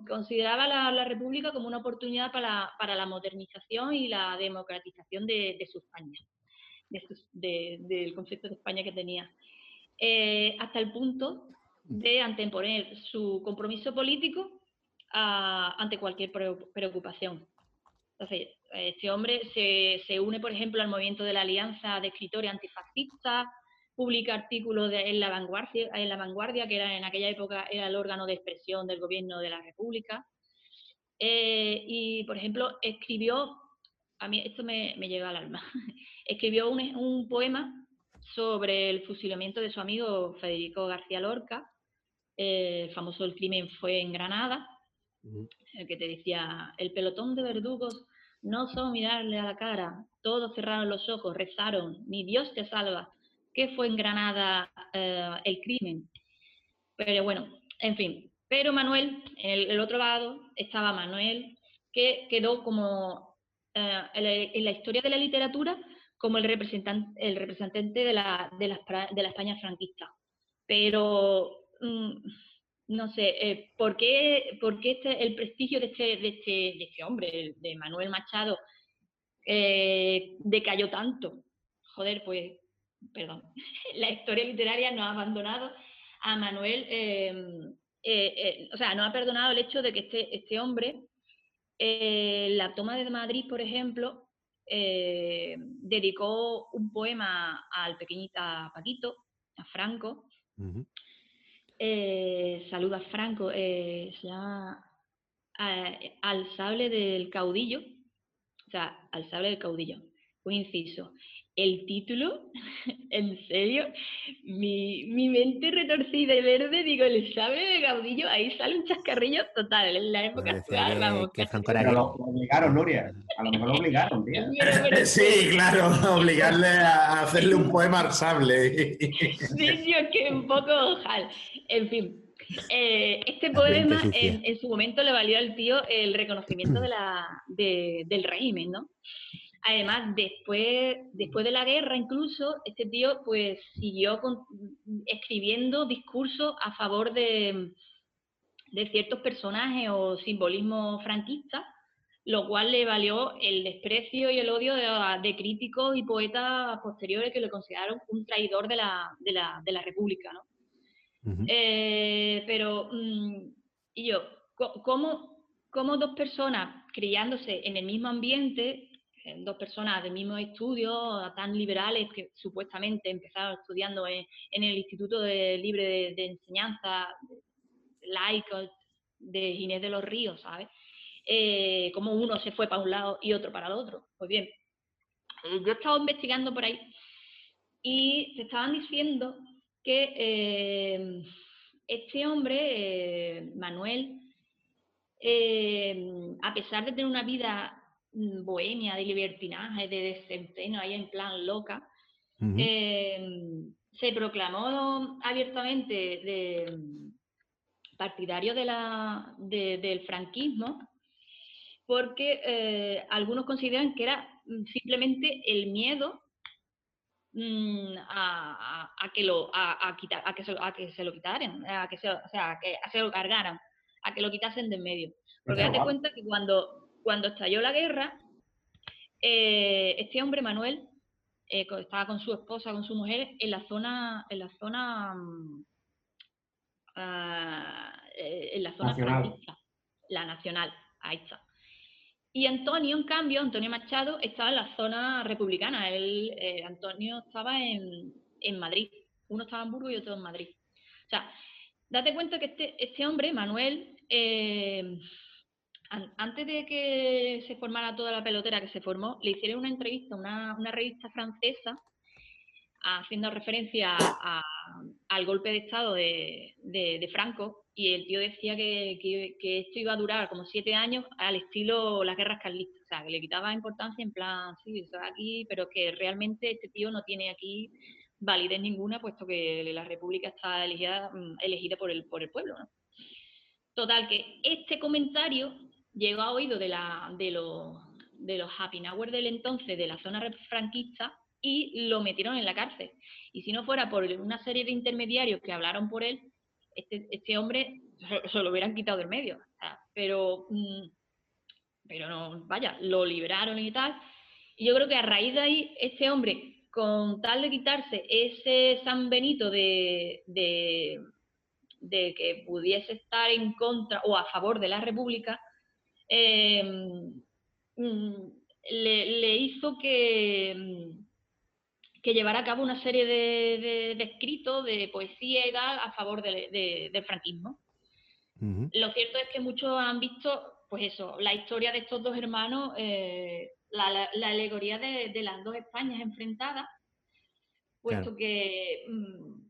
consideraba la, la, República como una oportunidad para, para, la modernización y la democratización de, de su España, de del concepto de España que tenía, eh, hasta el punto de anteponer su compromiso político a, ante cualquier preocupación. Entonces, este hombre se, se, une, por ejemplo, al movimiento de la Alianza de Escritores Antifascistas, publica artículos en, la vanguardia, en la vanguardia, que era en aquella época era el órgano de expresión del gobierno de la República. Eh, y, por ejemplo, escribió, a mí esto me, me llega al alma, escribió un, un, poema sobre el fusilamiento de su amigo Federico García Lorca, eh, el famoso El crimen fue en Granada, el que te decía, el pelotón de verdugos no son mirarle a la cara, todos cerraron los ojos, rezaron, ni Dios te salva, que fue en Granada eh, el crimen. Pero bueno, en fin. Pero Manuel, en el, otro lado, estaba Manuel, que quedó como eh, en, la, historia de la literatura como el representante, el representante de, la, de, la, España franquista. Pero, mm, no sé, eh, ¿por qué, por qué este, el prestigio de este, de este, de este hombre, de Manuel Machado, decayó tanto? Joder, pues perdón, la historia literaria no ha abandonado a Manuel, em, eh, eh, o sea, no ha perdonado el hecho de que este, este hombre, eh, la toma de Madrid, por ejemplo, dedicó un poema al pequeñita Paquito, a Franco. saluda a Franco, se llama Al sable del caudillo, o sea, al sable del caudillo, un inciso el título, en serio, mi, mi, mente retorcida y verde, digo, el sable de Gaudillo, ahí sale un chascarrillo total, en la época actual, vamos. Que lo, obligaron, Nuria, a lo mejor lo obligaron, tía. sí, claro, obligarle a hacerle un poema al sable. sí, sí, es que un poco ojal. En fin, eh, este poema en, en, su momento le valió al tío el reconocimiento de la, de, del régimen, ¿no? Además, después, después de la guerra incluso, este tío pues siguió escribiendo discursos a favor de, de ciertos personajes o simbolismo franquista, lo cual le valió el desprecio y el odio de, críticos y poetas posteriores que le consideraron un traidor de la, de la, de la República. ¿no? Eh, pero, mm, y yo, ¿cómo, ¿cómo dos personas criándose en el mismo ambiente dos personas del mismo estudio, tan liberales que supuestamente empezaron estudiando en, el Instituto de Libre de, Enseñanza laico de Ginés de los Ríos, ¿sabes? Eh, como uno se fue para un lado y otro para el otro. Pues bien, eh, yo he estado investigando por ahí y se estaban diciendo que eh, este hombre, Manuel, a pesar de tener una vida bohemia, de libertinaje, de desempeño ahí en plan loca, em, se proclamó abiertamente de, partidario de la, del franquismo porque eh, algunos consideran que era mm, simplemente el miedo mm, a, que lo a, quitar, a, que se, a que se lo quitaran, a que se, o sea, a que se lo cargaran, a que lo quitasen de en medio. Porque date cuenta que cuando cuando estalló la guerra, eh, este hombre, Manuel, eh, estaba con su esposa, con su mujer, en la zona, en la zona, mm, ah, eh, en la zona nacional. la nacional, ahí está. Y Antonio, en cambio, Antonio Machado, estaba en la zona republicana. Él, Antonio estaba en, en, Madrid. Uno estaba en Burgos y otro en Madrid. O sea, date cuenta que este, este hombre, Manuel, antes de que se formara toda la pelotera que se formó, le hicieron una entrevista a una, revista francesa haciendo referencia al golpe de Estado de, Franco y el tío decía que, esto iba a durar como siete años al estilo las guerras carlistas, o sea, que le quitaba importancia en plan, sí, eso aquí, pero que realmente este tío no tiene aquí validez ninguna, puesto que la república está elegida, mm, elegida por, el, por el pueblo, Total, que este comentario llegó a oído de, la, de, los, de happy hour del entonces, de la zona franquista, y lo metieron en la cárcel. Y si no fuera por una serie de intermediarios que hablaron por él, este, este hombre se, lo hubieran quitado del medio. pero, mm, pero no, vaya, lo liberaron y tal. Y yo creo que a raíz de ahí, este hombre, con tal de quitarse ese San Benito de, que pudiese estar en contra o a favor de la República, em, mm, le, hizo que, que llevara a cabo una serie de, escritos, de poesía y tal, a favor del franquismo. Lo cierto es que muchos han visto, pues eso, la historia de estos dos hermanos eh, la, alegoría de, las dos Españas enfrentadas, puesto que mm,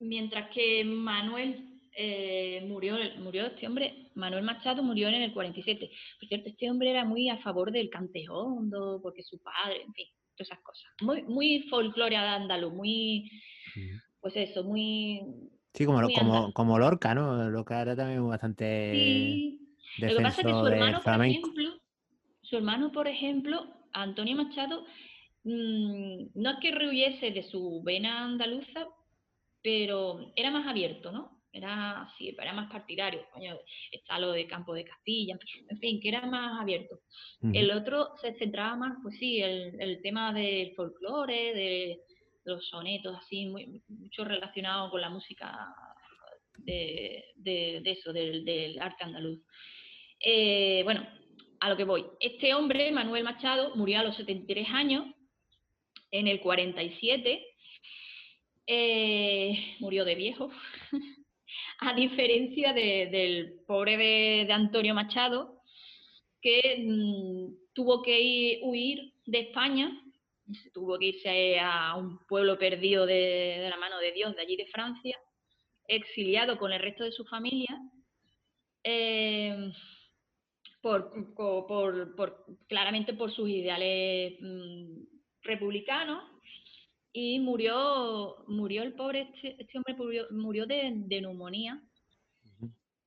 mientras que Manuel eh, murió, murió este hombre, Manuel Machado murió en el 47. Por cierto, este hombre era muy a favor del cantejondo, porque su padre, en fin, todas esas cosas. Muy, muy folclore andaluz, muy, pues eso, muy... Sí, como, como, como Lorca, ¿no? Lorca era también bastante... Sí. Lo que pasa es que su hermano, por ejemplo, su hermano, por ejemplo, Antonio Machado, mm, no es que rehuyese de su vena andaluza, pero era más abierto, ¿no? Era, sí, era más partidario. está lo de Campo de Castilla, en fin, que era más abierto. El otro se centraba más, pues sí, el, el tema del folclore, de los sonetos, así, muy, mucho relacionado con la música de, eso, del, arte andaluz. Eh, bueno, a lo que voy. Este hombre, Manuel Machado, murió a los 73 años, en el 47, eh, murió de viejo, a diferencia del pobre de, Antonio Machado, que mm, tuvo que huir de España, tuvo que irse a un pueblo perdido de, la mano de Dios, de allí de Francia, exiliado con el resto de su familia. Eh, por, claramente por sus ideales mm, republicanos y murió, murió el pobre, este, este hombre murió, de, neumonía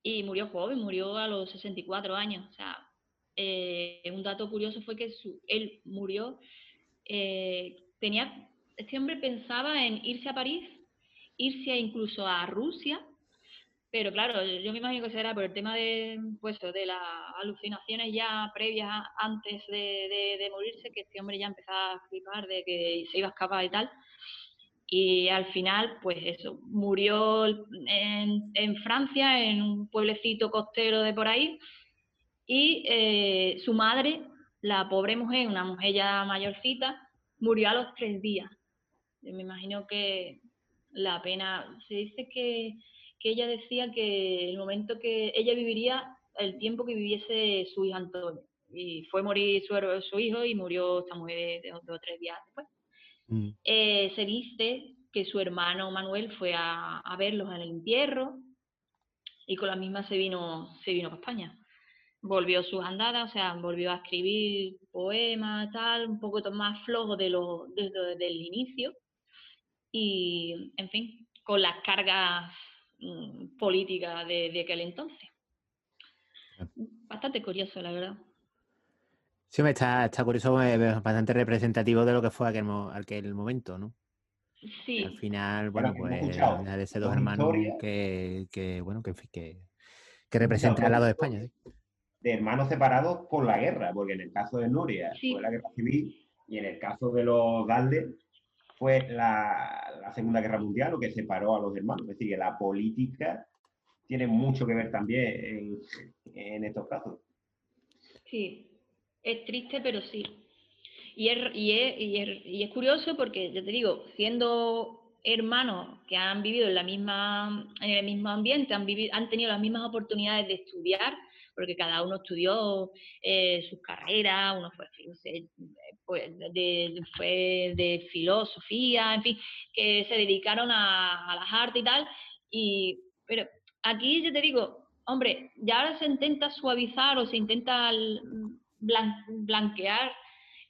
y murió joven, murió a los 64 años. O sea, eh, un dato curioso fue que él murió, eh, tenía, este hombre pensaba en irse a París, irse incluso a Rusia pero claro, yo me imagino que será por el tema de, pues, de las alucinaciones ya previas antes de, morirse, que este hombre ya empezaba a flipar de que se iba a escapar y tal. Y al final, pues eso, murió en, Francia, en un pueblecito costero de por ahí, y eh, su madre, la pobre mujer, una mujer ya mayorcita, murió a los tres días. Yo me imagino que la pena, se dice que que ella decía que el momento que ella viviría el tiempo que viviese su hijo Antonio. Y fue morir su, su hijo y murió esta mujer dos o tres días después. Mm. Eh, se dice que su hermano Manuel fue a, a, verlos en el entierro y con la misma se vino, se vino a España. Volvió sus andadas, o sea, volvió a escribir poemas, tal, un poco más flojo de lo, desde, el inicio. Y, en fin, con las cargas política de, aquel entonces. Bastante curioso, la verdad. Sí, me está, está curioso, bastante representativo de lo que fue aquel, aquel momento, ¿no? Sí. al final, bueno, pues de esos dos hermanos que, bueno, que, que, que representan al lado de España. De hermanos separados por la guerra, porque en el caso de Nuria fue la guerra civil y en el caso de los Galdes fue la, Segunda Guerra Mundial lo que separó a los hermanos. Es decir, que la política tiene mucho que ver también en, estos casos. Sí, es triste, pero sí. Y es, y, es, y, es, curioso porque, yo te digo, siendo hermanos que han vivido en, la misma, en el mismo ambiente, han, vivido, han tenido las mismas oportunidades de estudiar, porque cada uno estudió eh, sus carreras, uno fue, pues, de, fue de filosofía, en fin, que se dedicaron a, las artes y tal. Y, pero aquí yo te digo, hombre, ya ahora se intenta suavizar o se intenta blanquear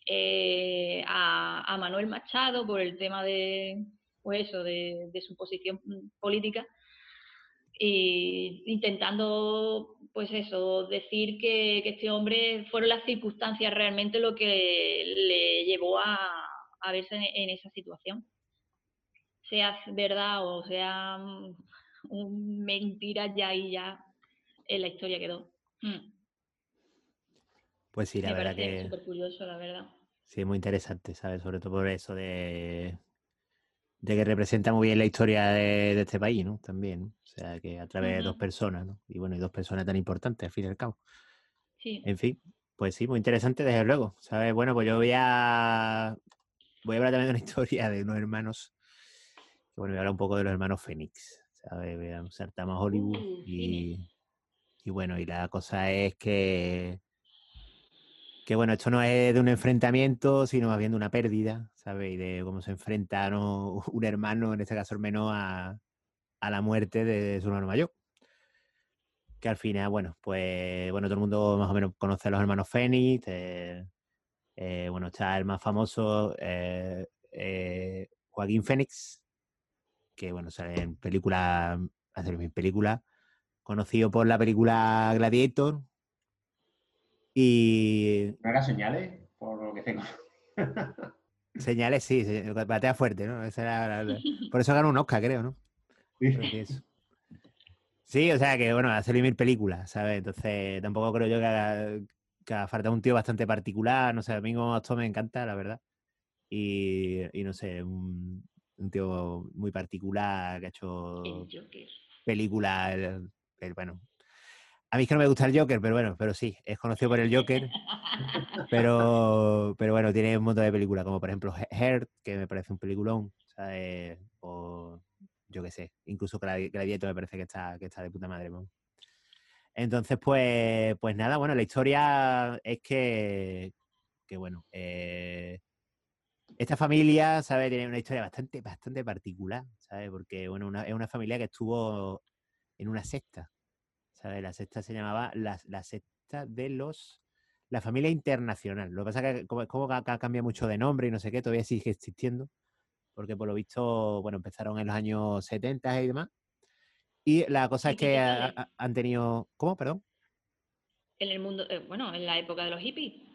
eh, a, Manuel Machado por el tema de, pues eso, de, de su posición política, y intentando, pues eso, decir que, este hombre fueron las circunstancias realmente lo que le llevó a, a verse en, esa situación. Sea verdad o sea mm, un mentira, ya y ya en la historia quedó. Mm. Pues sí, la verdad que... súper curioso, la verdad. Sí, muy interesante, ¿sabes? Sobre todo por eso de, de que representa muy bien la historia de, este país, ¿no? También, O sea, que a través de dos personas, ¿no? Y bueno, y dos personas tan importantes, al fin y al cabo. Sí. En fin, pues sí, muy interesante, desde luego, ¿sabes? Bueno, pues yo voy a... Voy a hablar también de una historia de unos hermanos, bueno, voy a hablar un poco de los hermanos Fénix, ¿sabes? Voy a Hollywood uh, y, y bueno, y la cosa es que que bueno, esto no es de un enfrentamiento, sino más bien de una pérdida, ¿sabes? Y de cómo se enfrenta un hermano, en este caso el menor, a, la muerte de su hermano mayor. Que al final, bueno, pues bueno, todo el mundo más o menos conoce a los hermanos Fénix. Eh, eh, bueno, está el más famoso, eh, Joaquín Fénix, que bueno, sale en película, hace película, conocido por la película Gladiator, y... ¿No era señales? Por lo que tengo. señales, sí, batea fuerte, ¿no? Por eso ganó un Oscar, creo, ¿no? Sí. o sea que, bueno, hace mil películas, ¿sabes? Entonces, tampoco creo yo que haga, que falta un tío bastante particular, no sé, a mí como actor me encanta, la verdad. Y, no sé, un, tío muy particular que ha hecho películas, bueno, a mí es que no me gusta el Joker, pero bueno, pero sí, es conocido por el Joker. pero, pero bueno, tiene un montón de películas, como por ejemplo Heart, que me parece un peliculón, ¿sabes? O yo qué sé, incluso Gladiator me parece que está, que está de puta madre. Entonces, pues, pues nada, bueno, la historia es que, que bueno, eh, esta familia, ¿sabes? Tiene una historia bastante, bastante particular, ¿sabes? Porque, bueno, es una familia que estuvo en una secta, la sexta se llamaba la, la sexta de los... La familia internacional. Lo que pasa es que como, como ha cambiado mucho de nombre y no sé qué, todavía sigue existiendo. Porque por lo visto, bueno, empezaron en los años 70 y demás. Y la cosa es que han tenido... ¿Cómo? Perdón. En el mundo, eh, bueno, en la época de los hippies.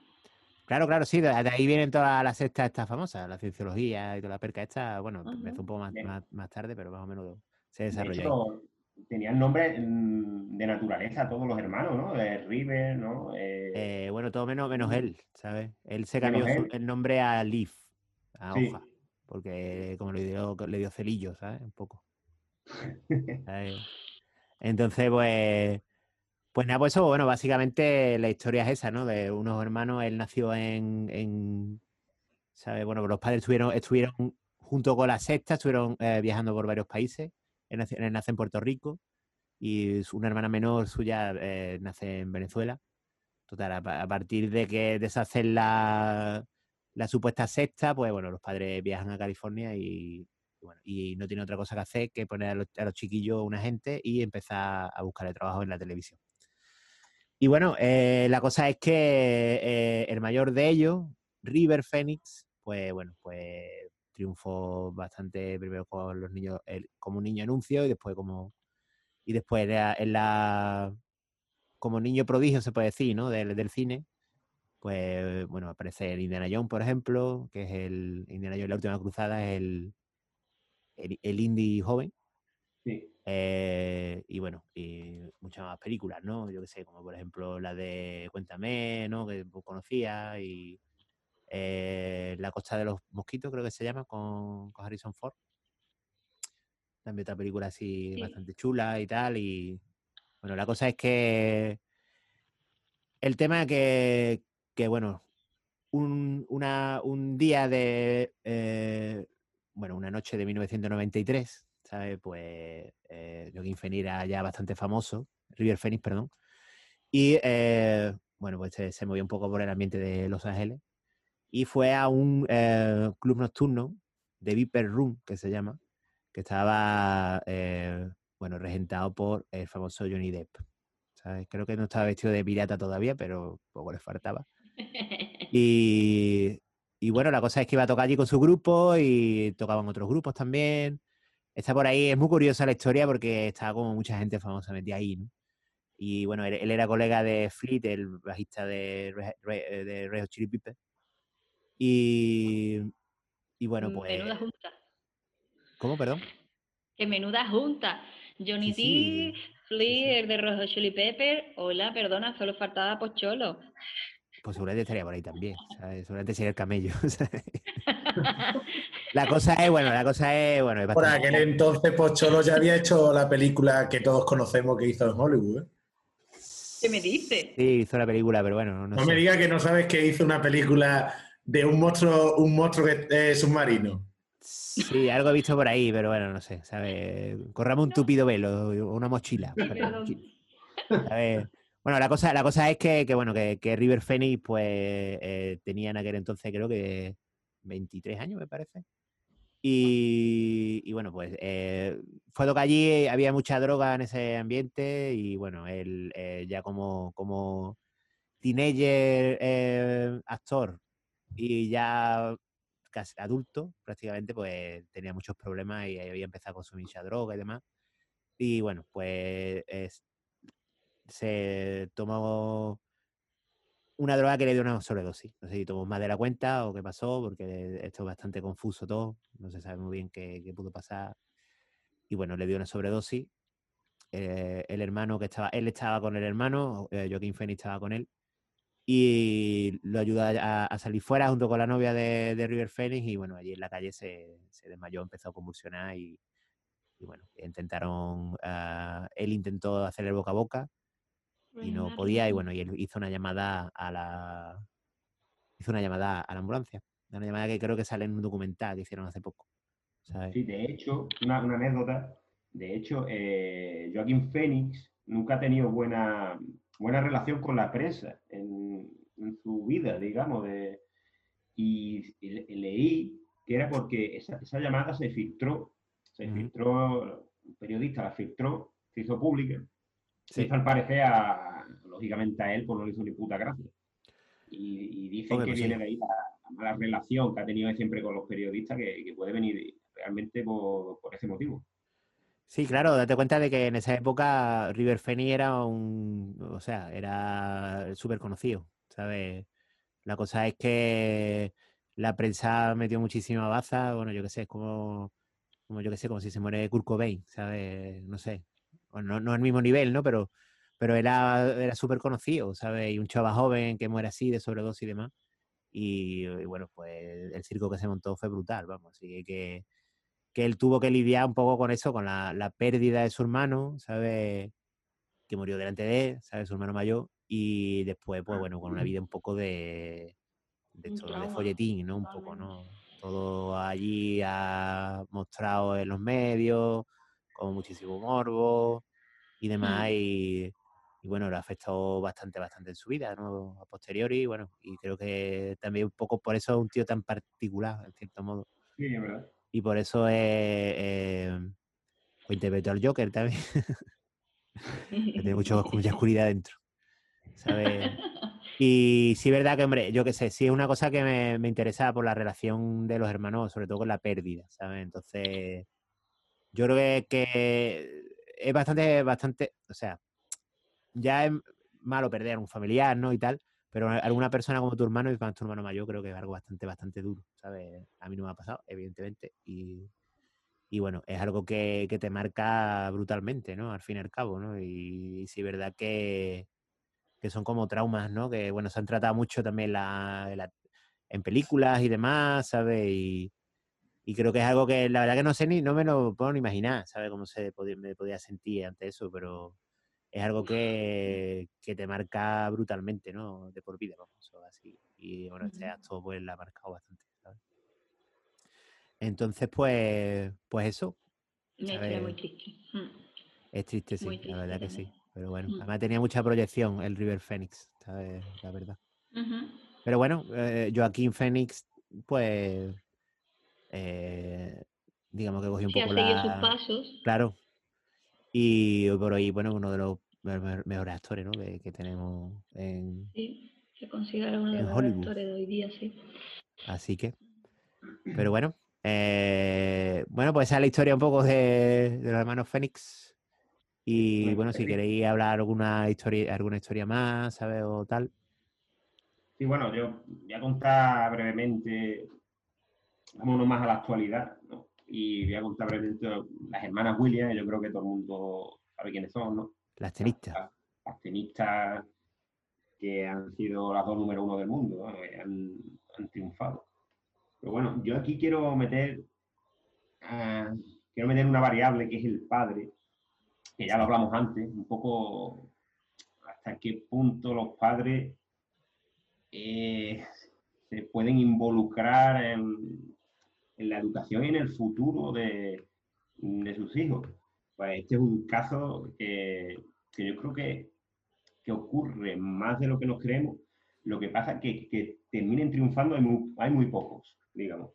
Claro, claro, sí, de, ahí vienen todas las sectas estas famosas, la cienciología y toda la perca esta, bueno, empezó un poco más, más, tarde, pero más o menos se desarrolló tenían nombre mm, de naturaleza todos los hermanos, ¿no? River, ¿no? Eh, eh, bueno, todo menos, menos él, ¿sabes? Él se cambió el nombre a Leaf, a hoja, porque como le dio, le dio celillo, ¿sabes? Un poco. Entonces, pues, pues nada, pues eso, bueno, básicamente la historia es esa, ¿no? De unos hermanos, él nació en, en ¿sabes? Bueno, los padres estuvieron, estuvieron junto con la sexta, estuvieron eh, viajando por varios países él nace, en Puerto Rico y una hermana menor suya eh, nace en Venezuela. Total, a, partir de que deshacen la, la supuesta sexta, pues bueno, los padres viajan a California y, bueno, y no tiene otra cosa que hacer que poner a los, chiquillos una gente y empezar a buscar el trabajo en la televisión. Y bueno, eh, la cosa es que eh, el mayor de ellos, River Phoenix, pues bueno, pues triunfó bastante primero con los niños, como un niño anuncio y después como y después en la como niño prodigio se puede decir, ¿no? Del, del cine, pues bueno, aparece el Indiana Jones, por ejemplo, que es el Indiana Jones, la última cruzada, es el, el, indie joven. Sí. Eh, y bueno, y muchas más películas, ¿no? Yo que sé, como por ejemplo la de Cuéntame, ¿no? Que conocía y eh, la Costa de los Mosquitos, creo que se llama, con, Harrison Ford. También otra película así bastante chula y tal. Y bueno, la cosa es que el tema que, que bueno, un, un día de, eh, bueno, una noche de 1993, ¿sabes? Pues eh, Joaquín Phoenix era ya bastante famoso, River Phoenix, perdón. Y eh, bueno, pues se, se movió un poco por el ambiente de Los Ángeles y fue a un eh, club nocturno de Viper Room, que se llama, que estaba, eh, bueno, regentado por el famoso Johnny Depp. Creo que no estaba vestido de pirata todavía, pero poco le faltaba. Y, y, bueno, la cosa es que iba a tocar allí con su grupo y tocaban otros grupos también. Está por ahí, es muy curiosa la historia porque estaba como mucha gente famosa metida ahí, ¿no? Y bueno, él, era colega de Fleet, el bajista de, de Red Chili Peppers. Y, Y bueno, pues... Menuda junta. ¿Cómo, perdón? Que menuda junta. Johnny Sí, D, sí. Flea, el de Rojo Chili Pepper. Hola, perdona, solo faltaba Pocholo. Pues seguramente estaría por ahí también. ¿sabes? Seguramente sería el camello. ¿sabes? la cosa es, bueno, la cosa es, bueno, es Por aquel entonces, Pocholo ya había hecho la película que todos conocemos que hizo en Hollywood. ¿eh? ¿Qué me dice? Sí, hizo la película, pero bueno, no, No, sé. me digas que no sabes que hizo una película de un monstruo, un monstruo que es submarino. Sí, algo he visto por ahí, pero bueno, no sé, ¿sabes? Corramos un tupido velo, una mochila. ¿sabes? Bueno, la cosa, la cosa es que, que, bueno, que, que River Phoenix, pues, eh, tenía en aquel entonces, creo que 23 años, me parece. Y, y bueno, pues eh, fue lo que allí había mucha droga en ese ambiente y bueno, él eh, ya como, como teenager eh, actor y ya casi adulto prácticamente, pues tenía muchos problemas y había empezado a consumir mucha droga y demás. Y bueno, pues es- se tomó una droga que le dio una sobredosis. No sé si tomó más de la cuenta o qué pasó, porque esto es bastante confuso todo. No se sabe muy bien qué, pudo pasar. Y bueno, le dio una sobredosis. Eh, el hermano que estaba, él estaba con el hermano, eh, Joaquín Phoenix estaba con él. Y lo ayudó a, a salir fuera junto con la novia de, de River Phoenix. Y bueno, allí en la calle se, se desmayó, empezó a convulsionar y, y bueno, intentaron, ah, él intentó hacer el boca a boca y no podía y bueno, y él hizo una llamada a la hizo una llamada a la ambulancia, una llamada que creo que sale en un documental que hicieron hace poco. ¿sabes? Sí, de hecho, una, una anécdota. De hecho, eh, Joaquín Phoenix nunca ha tenido buena, buena relación con la prensa en, en su vida, digamos. De, y, y le- leí que era porque esa, esa llamada se filtró. Se Ujú. filtró, un periodista la filtró, se hizo pública. Sí. Hizo al parecer, a, lógicamente a él, pues no le hizo ni puta gracia. Y, y dicen Hombre, que pues sí. viene de ahí la, la mala relación que ha tenido siempre con los periodistas, que, que puede venir realmente por, por ese motivo. Sí, claro, date cuenta de que en esa época River Phoenix era un, o sea, era súper conocido, ¿sabes? La cosa es que la prensa metió muchísima baza, bueno, yo qué sé, es como, como yo qué sé, como si se muere Kurt Cobain, ¿sabes? No sé, no, no al mismo nivel, ¿no? Pero, pero era, era súper conocido, ¿sabes? Y un chaval joven que muere así de sobredosis y demás. Y, y bueno, pues el circo que se montó fue brutal, vamos, así que que él tuvo que lidiar un poco con eso, con la, la pérdida de su hermano, ¿sabes? Que murió delante de él, ¿sabes? Su hermano mayor. Y después, pues bueno, con una vida un poco de, de, folletín, ¿no? Un poco. ¿no? Todo allí ha mostrado en los medios, con muchísimo morbo y demás. Y, y bueno, le ha afectado bastante, bastante en su vida, ¿no? A posteriori, bueno, y creo que también un poco por eso es un tío tan particular, en cierto modo. Sí, es verdad. Y por eso es. Eh, pues interpretó al Joker también. que tiene mucho, mucha oscuridad dentro. ¿Sabes? Y sí, verdad que, hombre, yo qué sé, sí es una cosa que me, me interesa por la relación de los hermanos, sobre todo con la pérdida, ¿sabes? Entonces, yo creo que, que es bastante, bastante, o sea, ya es malo perder a un familiar, ¿no? Y tal, pero alguna persona como tu hermano y más tu hermano mayor creo que es algo bastante, bastante duro, ¿sabes? A mí no me ha pasado, evidentemente, y, y bueno, es algo que, que te marca brutalmente, ¿no? Al fin y al cabo, ¿no? Y, sí es verdad que, que son como traumas, ¿no? Que, bueno, se han tratado mucho también la, la- en películas y demás, ¿sabes? Y, y creo que es algo que la verdad que no sé ni, no me lo puedo ni imaginar, ¿sabes? Cómo se podía- me podía sentir ante eso, pero es algo que, que te marca brutalmente, ¿no? De por vida, vamos, o así. Y bueno, este acto pues la ha marcado bastante, ¿sabes? Entonces, pues, pues eso, historia muy triste. Mm. Es triste, sí, la verdad que sí. Pero bueno, Mm. además tenía mucha proyección el River Phoenix, ¿sabes? La verdad. Pero bueno, eh, Joaquín Phoenix, pues, eh, digamos que cogió un Sí, ha poco sus la... pasos. Claro. Y por ahí, bueno, uno de los me- me- mejores actores, ¿no? Que, que tenemos en... Sí, se considera uno de los mejores Hollywood. actores de hoy día, sí. Así que... Pero bueno, eh, bueno, pues esa es la historia un poco de, de los hermanos Phoenix. Y Bueno, bueno, si queréis hablar alguna historia, alguna historia más, ¿sabes? O tal. Sí, bueno, yo voy a contar brevemente vámonos más a la actualidad, ¿no? Y voy a contar brevemente las hermanas Williams, yo creo que todo el mundo sabe quiénes son, ¿no? Las tenistas. Las, tenistas que han sido las dos número uno del mundo, ¿no? han, han, triunfado. Pero bueno, yo aquí quiero meter, uh, quiero meter una variable que es el padre, que ya lo hablamos antes, un poco hasta qué punto los padres eh, se pueden involucrar en, la educación y en el futuro de, sus hijos. Pues este es un caso que, yo creo que, ocurre más de lo que nos creemos. Lo que pasa es que, terminen triunfando hay muy, pocos, digamos.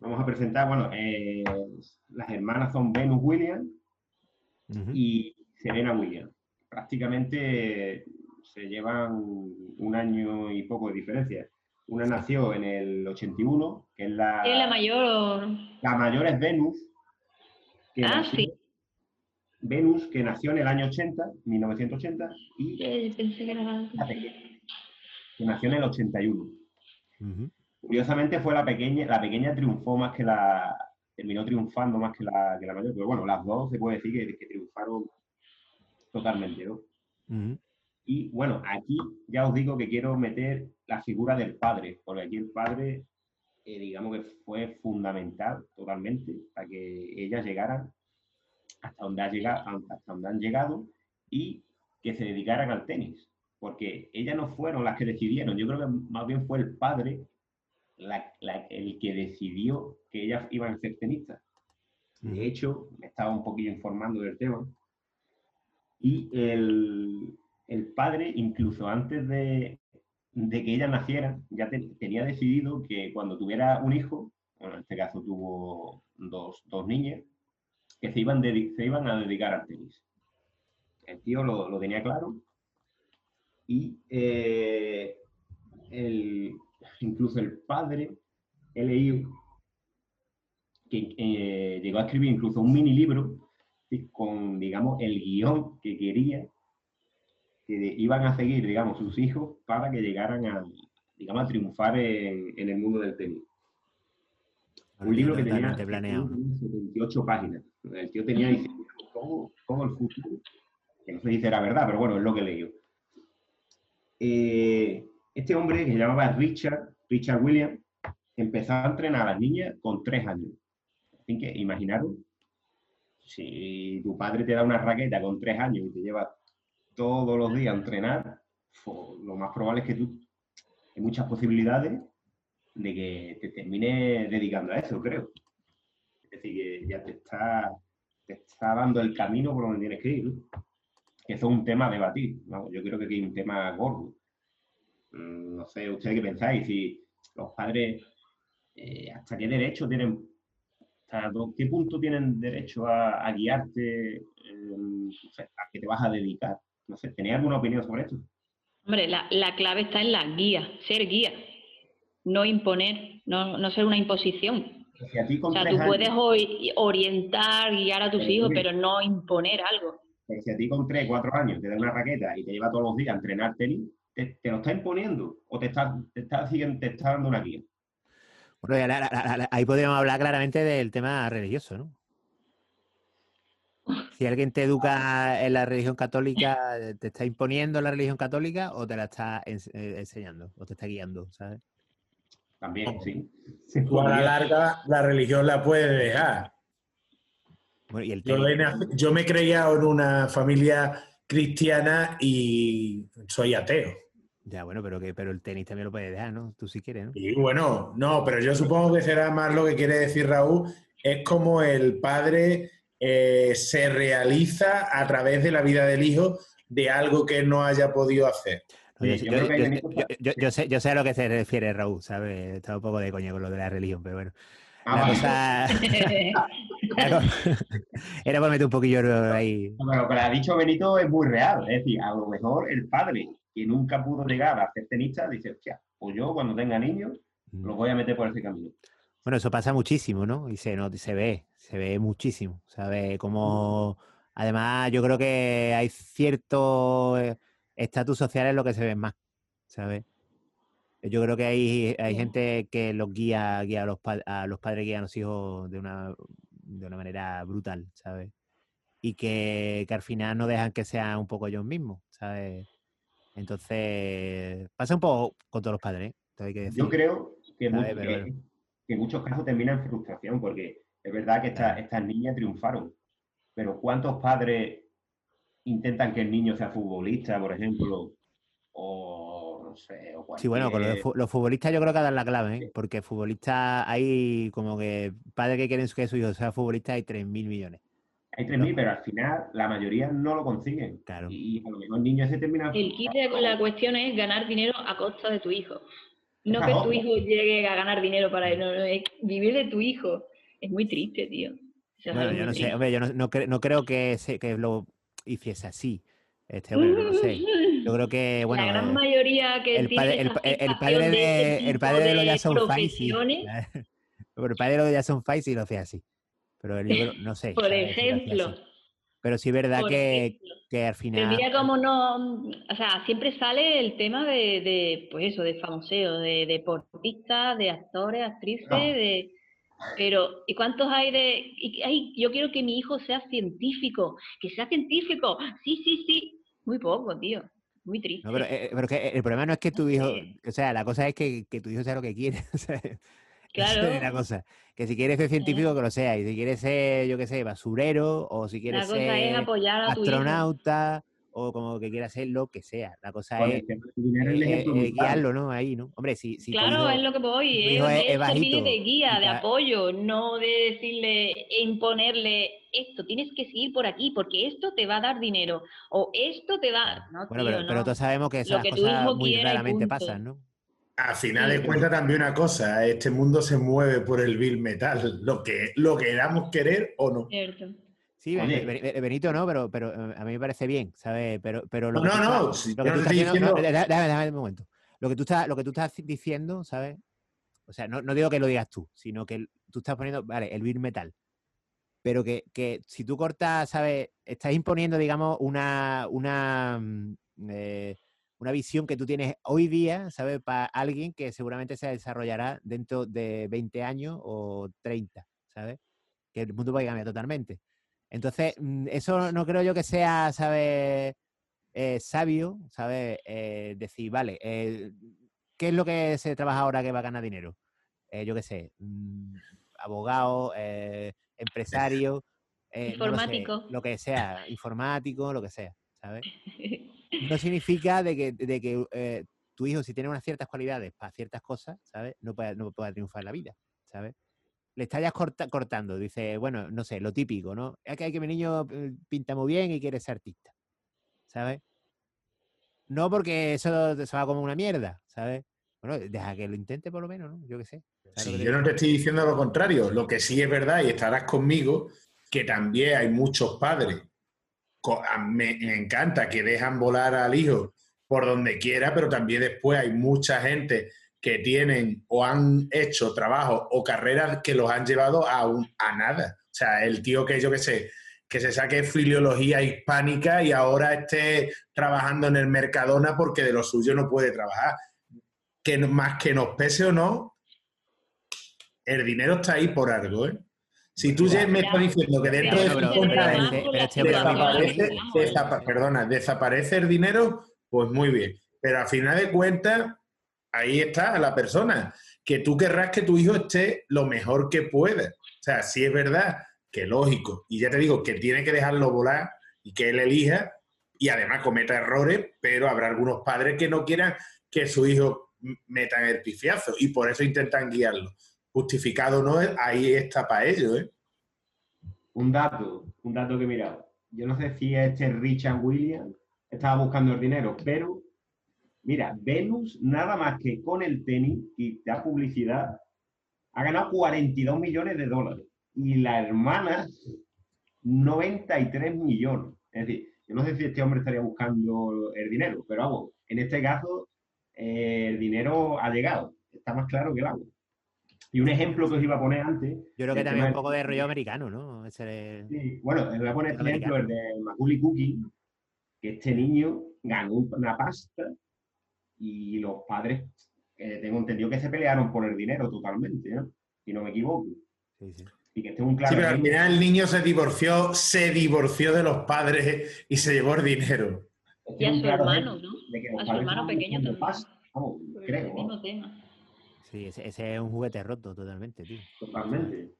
Vamos a presentar, bueno, eh, las hermanas son Venus Williams y Serena Williams. Prácticamente se llevan un año y poco de diferencia. Una nació en el 81, que es la... ¿Es la mayor? La mayor es Venus. ah, sí. Venus, que nació en el año 80, 1980, y... pensé que era Que nació en el 81. Curiosamente fue la pequeña, la pequeña triunfó más que la... Terminó triunfando más que la, que la mayor, pero bueno, las dos se puede decir que, triunfaron totalmente, ¿no? Y bueno, aquí ya os digo que quiero meter la figura del padre, porque aquí el padre, eh, digamos que fue fundamental totalmente para que ellas llegaran hasta donde, ha llegado, hasta donde han llegado y que se dedicaran al tenis, porque ellas no fueron las que decidieron, yo creo que más bien fue el padre el que decidió que ellas iban a ser tenistas. De hecho, me estaba un poquillo informando del tema. Y el, el padre, incluso antes de, que ella naciera, ya tenía decidido que cuando tuviera un hijo, en este caso tuvo dos, niñas, que se iban, se iban a dedicar al tenis. El tío lo, tenía claro y eh, incluso el padre, he leído que eh, llegó a escribir incluso un mini libro con, digamos, el guion que quería que iban a seguir, digamos, sus hijos para que llegaran a, digamos, a triunfar en, el mundo del tenis. Un libro que tenía 78 páginas. El tío tenía todo, todo, el futuro, que no sé si era verdad, pero bueno, es lo que leí. Eh, este hombre que se llamaba Richard, Richard Williams, empezó a entrenar a las niñas con tres años. Así que imaginaros, si tu padre te da una raqueta con tres años y te lleva todos los días entrenar, lo más probable es que tú hay muchas posibilidades de que te termines dedicando a eso, creo. Es decir, que ya te está, te está dando el camino por donde tienes que ir. Que eso es un tema a debatir. Yo creo que aquí hay un tema gordo. Mm, no sé, ustedes qué pensáis, si los padres, eh, ¿hasta qué derecho tienen, hasta qué punto tienen derecho a, guiarte, a qué te vas a dedicar? No sé, ¿tenéis alguna opinión sobre esto? Hombre, la, clave está en la guía, ser guía, no imponer, no, ser una imposición. o sea, tú puedes orientar, guiar a tus hijos, pero no imponer algo. si a ti con 3, 4 años te da una raqueta y te lleva todos los días a entrenar tenis, ¿te, lo está imponiendo o te está, te está, te está dando una guía? Bueno, ahí podríamos hablar claramente del tema religioso, ¿no? Si alguien te educa en la religión católica, ¿te está imponiendo la religión católica o te la está eh, enseñando o te está guiando, ¿sabes? También, sí. a la larga, la religión la puede dejar. yo, me creía en una familia cristiana y soy ateo. Ya, bueno, pero que pero el tenis también lo puede dejar, ¿no? Tú si quieres, ¿no? Y bueno, no, pero yo supongo que será más lo que quiere decir Raúl. Es como el padre eh, se realiza a través de la vida del hijo de algo que no haya podido hacer. yo, sé, yo sé a lo que se refiere Raúl, ¿sabes? Está un poco de coño con lo de la religión, pero bueno. Ah, era por meter un poquillo ahí. Bueno, lo que ha dicho Benito es muy real. Es decir, a lo mejor el padre que nunca pudo llegar a ser tenista dice, hostia, pues yo cuando tenga niños los voy a meter por ese camino. Bueno, eso pasa muchísimo, ¿no? Y se, no, se ve, se ve muchísimo. ¿Sabe? Como, además, yo creo que hay cierto eh, estatus social en lo que se ve más, ¿sabes? Yo creo que hay, hay gente que los guía, guía a, los a los padres guían a los hijos de una, de una manera brutal, ¿sabes? Y que, que al final no dejan que sean un poco ellos mismos, ¿sabes? Entonces, pasa un poco con todos los padres. ¿eh? Yo creo que, en muchos casos termina en frustración, porque es verdad que estas niñas triunfaron, pero ¿cuántos padres intentan que el niño sea futbolista, por ejemplo? O no sé, o Sí, bueno, con los, futbolistas yo creo que dan la clave, ¿eh? porque futbolistas hay como que padres que quieren que su hijo sea futbolista hay 3.000 millones. Hay 3.000, pero al final la mayoría no lo consiguen. Claro. Y a lo mejor niños se terminan... El kit de la cuestión es ganar dinero a costa de tu hijo. No que tu hijo llegue a ganar dinero para él, no, es vivir de tu hijo. Es muy triste, tío. bueno, yo no sé, hombre, yo no, creo que, que lo hiciese así. Este, hombre, no sé. Yo creo que, bueno. La gran eh, mayoría que el, padre, el, padre de, el padre de los Jason Faisy. El padre de los Jason Faisy lo hacía así. Pero el libro, no sé. Por ejemplo. Pero sí es verdad que, que, al final. Pero mira cómo no. O sea, siempre sale el tema de, de pues eso, de famoseo, de deportistas, de actores, actrices, de. Pero, ¿y cuántos hay de.? Y, ay, yo quiero que mi hijo sea científico, que sea científico. Sí, sí, sí. Muy poco, tío. Muy triste. No, pero, eh, pero que el problema no es que tu hijo. O sea, la cosa es que, que tu hijo sea lo que quiere. O sea, Claro. es la cosa. Que si quieres ser científico, que lo sea. Y si quieres ser, yo qué sé, basurero, o si quieres ser astronauta, o como que quieras ser lo que sea. La cosa es, guiarlo, ¿no? Ahí, ¿no? Hombre, si, si Claro, es lo que voy. Es, es, de guía, de apoyo, no de decirle, imponerle esto, tienes que seguir por aquí, porque esto te va a dar dinero, o esto te va... No, bueno, pero, pero, todos sabemos que esas cosas muy raramente pasan, ¿no? A final de cuentas también una cosa, este mundo se mueve por el Bill Metal, lo que lo queramos querer o no. Cierto. Sí, Benito no, pero, pero eh, a mí me parece bien, ¿sabes? Pero, pero lo no, que no, lo que tú estás diciendo... déjame, un momento. Lo que, tú estás, lo que tú estás diciendo, ¿sabes? O sea, no, no, digo que lo digas tú, sino que tú estás poniendo, vale, el Bill Metal. Pero que, que si tú cortas, ¿sabes? Estás imponiendo, digamos, una, una mm, eh, una visión que tú tienes hoy día, ¿sabes? Para alguien que seguramente se desarrollará dentro de 20 años o 30, ¿sabes? Que el mundo puede cambiar totalmente. Entonces, mm, eso no creo yo que sea, ¿sabes? Eh, sabio, ¿sabes? Eh, decir, vale, eh, ¿qué es lo que se trabaja ahora que va a ganar dinero? yo qué sé, mm, abogado, empresario, informático. lo que sea, informático, lo que sea, ¿sabes? no significa de que, de que tu hijo, si tiene unas ciertas cualidades para ciertas cosas, ¿sabes? No pueda, no pueda triunfar en la vida, ¿sabes? Le está ya cortando, dice, bueno, no sé, lo típico, ¿no? Es que hay que mi niño eh, pinta muy bien y quiere ser artista, ¿sabes? No porque eso se va como una mierda, ¿sabes? Bueno, deja que lo intente por lo menos, ¿no? Yo qué sé. Sí, yo no te estoy diciendo lo contrario. Lo que sí es verdad, y estarás conmigo, que también hay muchos padres me encanta que dejan volar al hijo por donde quiera, pero también después hay mucha gente que tienen o han hecho trabajo o carreras que los han llevado a, a nada. O sea, el tío que yo que sé, que se saque filología hispánica y ahora esté trabajando en el Mercadona porque de lo suyo no puede trabajar. Que más que nos pese o no, el dinero está ahí por algo, ¿eh? Si tú ya me estás diciendo que dentro de 50 años desaparece, perdona, desaparece el dinero, pues muy bien. Pero al final de cuentas, ahí está la persona, que tú querrás que tu hijo esté lo mejor que pueda. O sea, si es verdad que lógico, y ya te digo que tiene que dejarlo volar y que él elija, y además cometa errores, pero habrá algunos padres que no quieran que su hijo meta el pifiazo y por eso intentan guiarlo justificado no es, ahí está para ello, ¿eh? Un dato, un dato que he mirado. Yo no sé si este Richard Williams estaba buscando el dinero, pero mira, Venus nada más que con el tenis y da publicidad ha ganado 42 millones de dólares y la hermana 93 millones. Es decir, yo no sé si este hombre estaría buscando el dinero, pero vamos, en este caso eh, el dinero ha llegado. Está más claro que el agua. Y un ejemplo que os iba a poner antes. Yo creo que también un poco de rollo americano, ¿no? Sí, bueno, os voy a poner el ejemplo, el de Macaulay Cookie, que este niño ganó una pasta y los padres tengo entendido que se pelearon por el dinero totalmente, ¿no? Si no me equivoco. Sí, sí. Y que este es un claro Sí, pero al final el niño se divorció, se divorció de los padres y se llevó el dinero. Este Y a su claro hermano, ¿no? de A su hermano pequeño también. Vamos, creo, el mismo ¿no? tema. Sí, ese, ese es un juguete roto totalmente, tío. totalmente.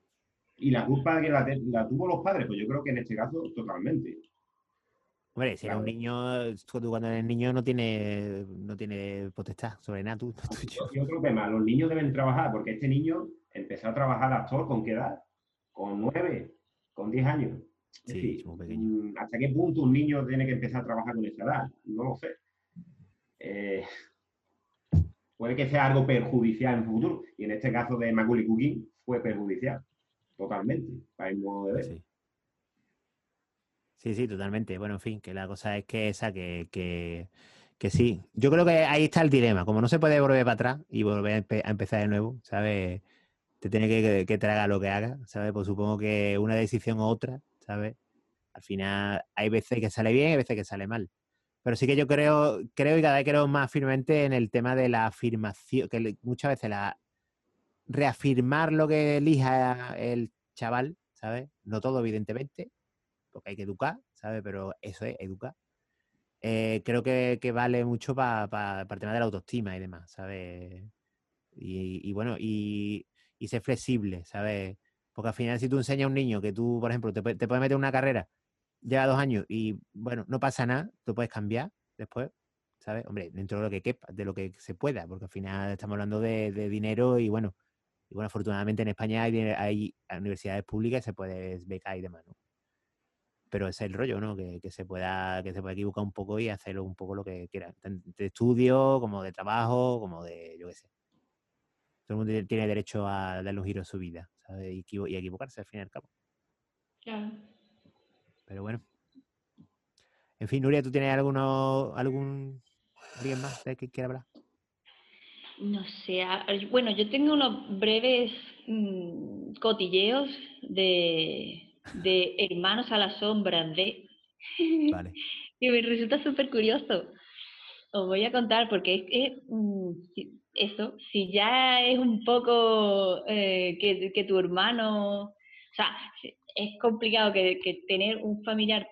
Y la culpa que la, la tuvo los padres, pues yo creo que en este caso totalmente. Hombre, si eres un Claro. niño, tú cuando eres niño no tiene, no tiene potestad sobre nada, tú, tú- yo. Y otro tema, los niños deben trabajar, porque este niño empezó a trabajar actor con qué edad? Con nueve, con diez años. Es Sí, decir, es muy pequeño. mm, ¿hasta qué punto un niño tiene que empezar a trabajar con esa edad? No lo sé. Eh, puede que sea algo perjudicial en el futuro. Y en este caso de Macaulay Culkin fue perjudicial, totalmente, para el modo de ver. Sí. Sí, sí, totalmente. Bueno, en fin, que la cosa es que esa, que, que, que sí. Yo creo que ahí está el dilema. Como no se puede volver para atrás y volver a, empe- a empezar de nuevo, ¿sabes? Te tiene que, que, que lo que haga, ¿sabes? Pues supongo que una decisión u otra, ¿sabes? Al final hay veces que sale bien y veces que sale mal. Pero sí que yo creo, creo y cada vez creo más firmemente en el tema de la afirmación, que muchas veces la reafirmar lo que elija el chaval, ¿sabes? No todo, evidentemente, porque hay que educar, ¿sabes? Pero eso es, educar. Eh, creo que, que vale mucho para el tema de la autoestima y demás, ¿sabes? Y, y bueno, y, y ser flexible, ¿sabes? Porque al final si tú enseñas a un niño que tú, por ejemplo, te, te puedes meter una carrera, lleva dos años y bueno, no pasa nada, tú puedes cambiar después, ¿sabes? Hombre, dentro de lo que de lo que se pueda, porque al final estamos hablando de, de dinero y bueno, y bueno, afortunadamente en España hay, hay universidades públicas se puede becar y demás, ¿no? Pero ese es el rollo, ¿no? Que, que se pueda, que se pueda equivocar un poco y hacerlo un poco lo que quiera, tanto de estudio, como de trabajo, como de, yo qué sé. Todo el mundo tiene- derecho a darle un giro a su vida, ¿sabes? Y, equivo- y a equivocarse al fin y al cabo. Claro. Pero bueno. En fin, Nuria, ¿tú tienes alguno, algún alguien más de que quiera hablar? No sé, bueno, yo tengo unos breves mm, cotilleos de, de Hermanos a la Sombra de... Vale. que me resulta súper curioso. Os voy a contar porque es que mm, eso, si ya es un poco eh, que, que tu hermano, o sea, es complicado que, que tener un familiar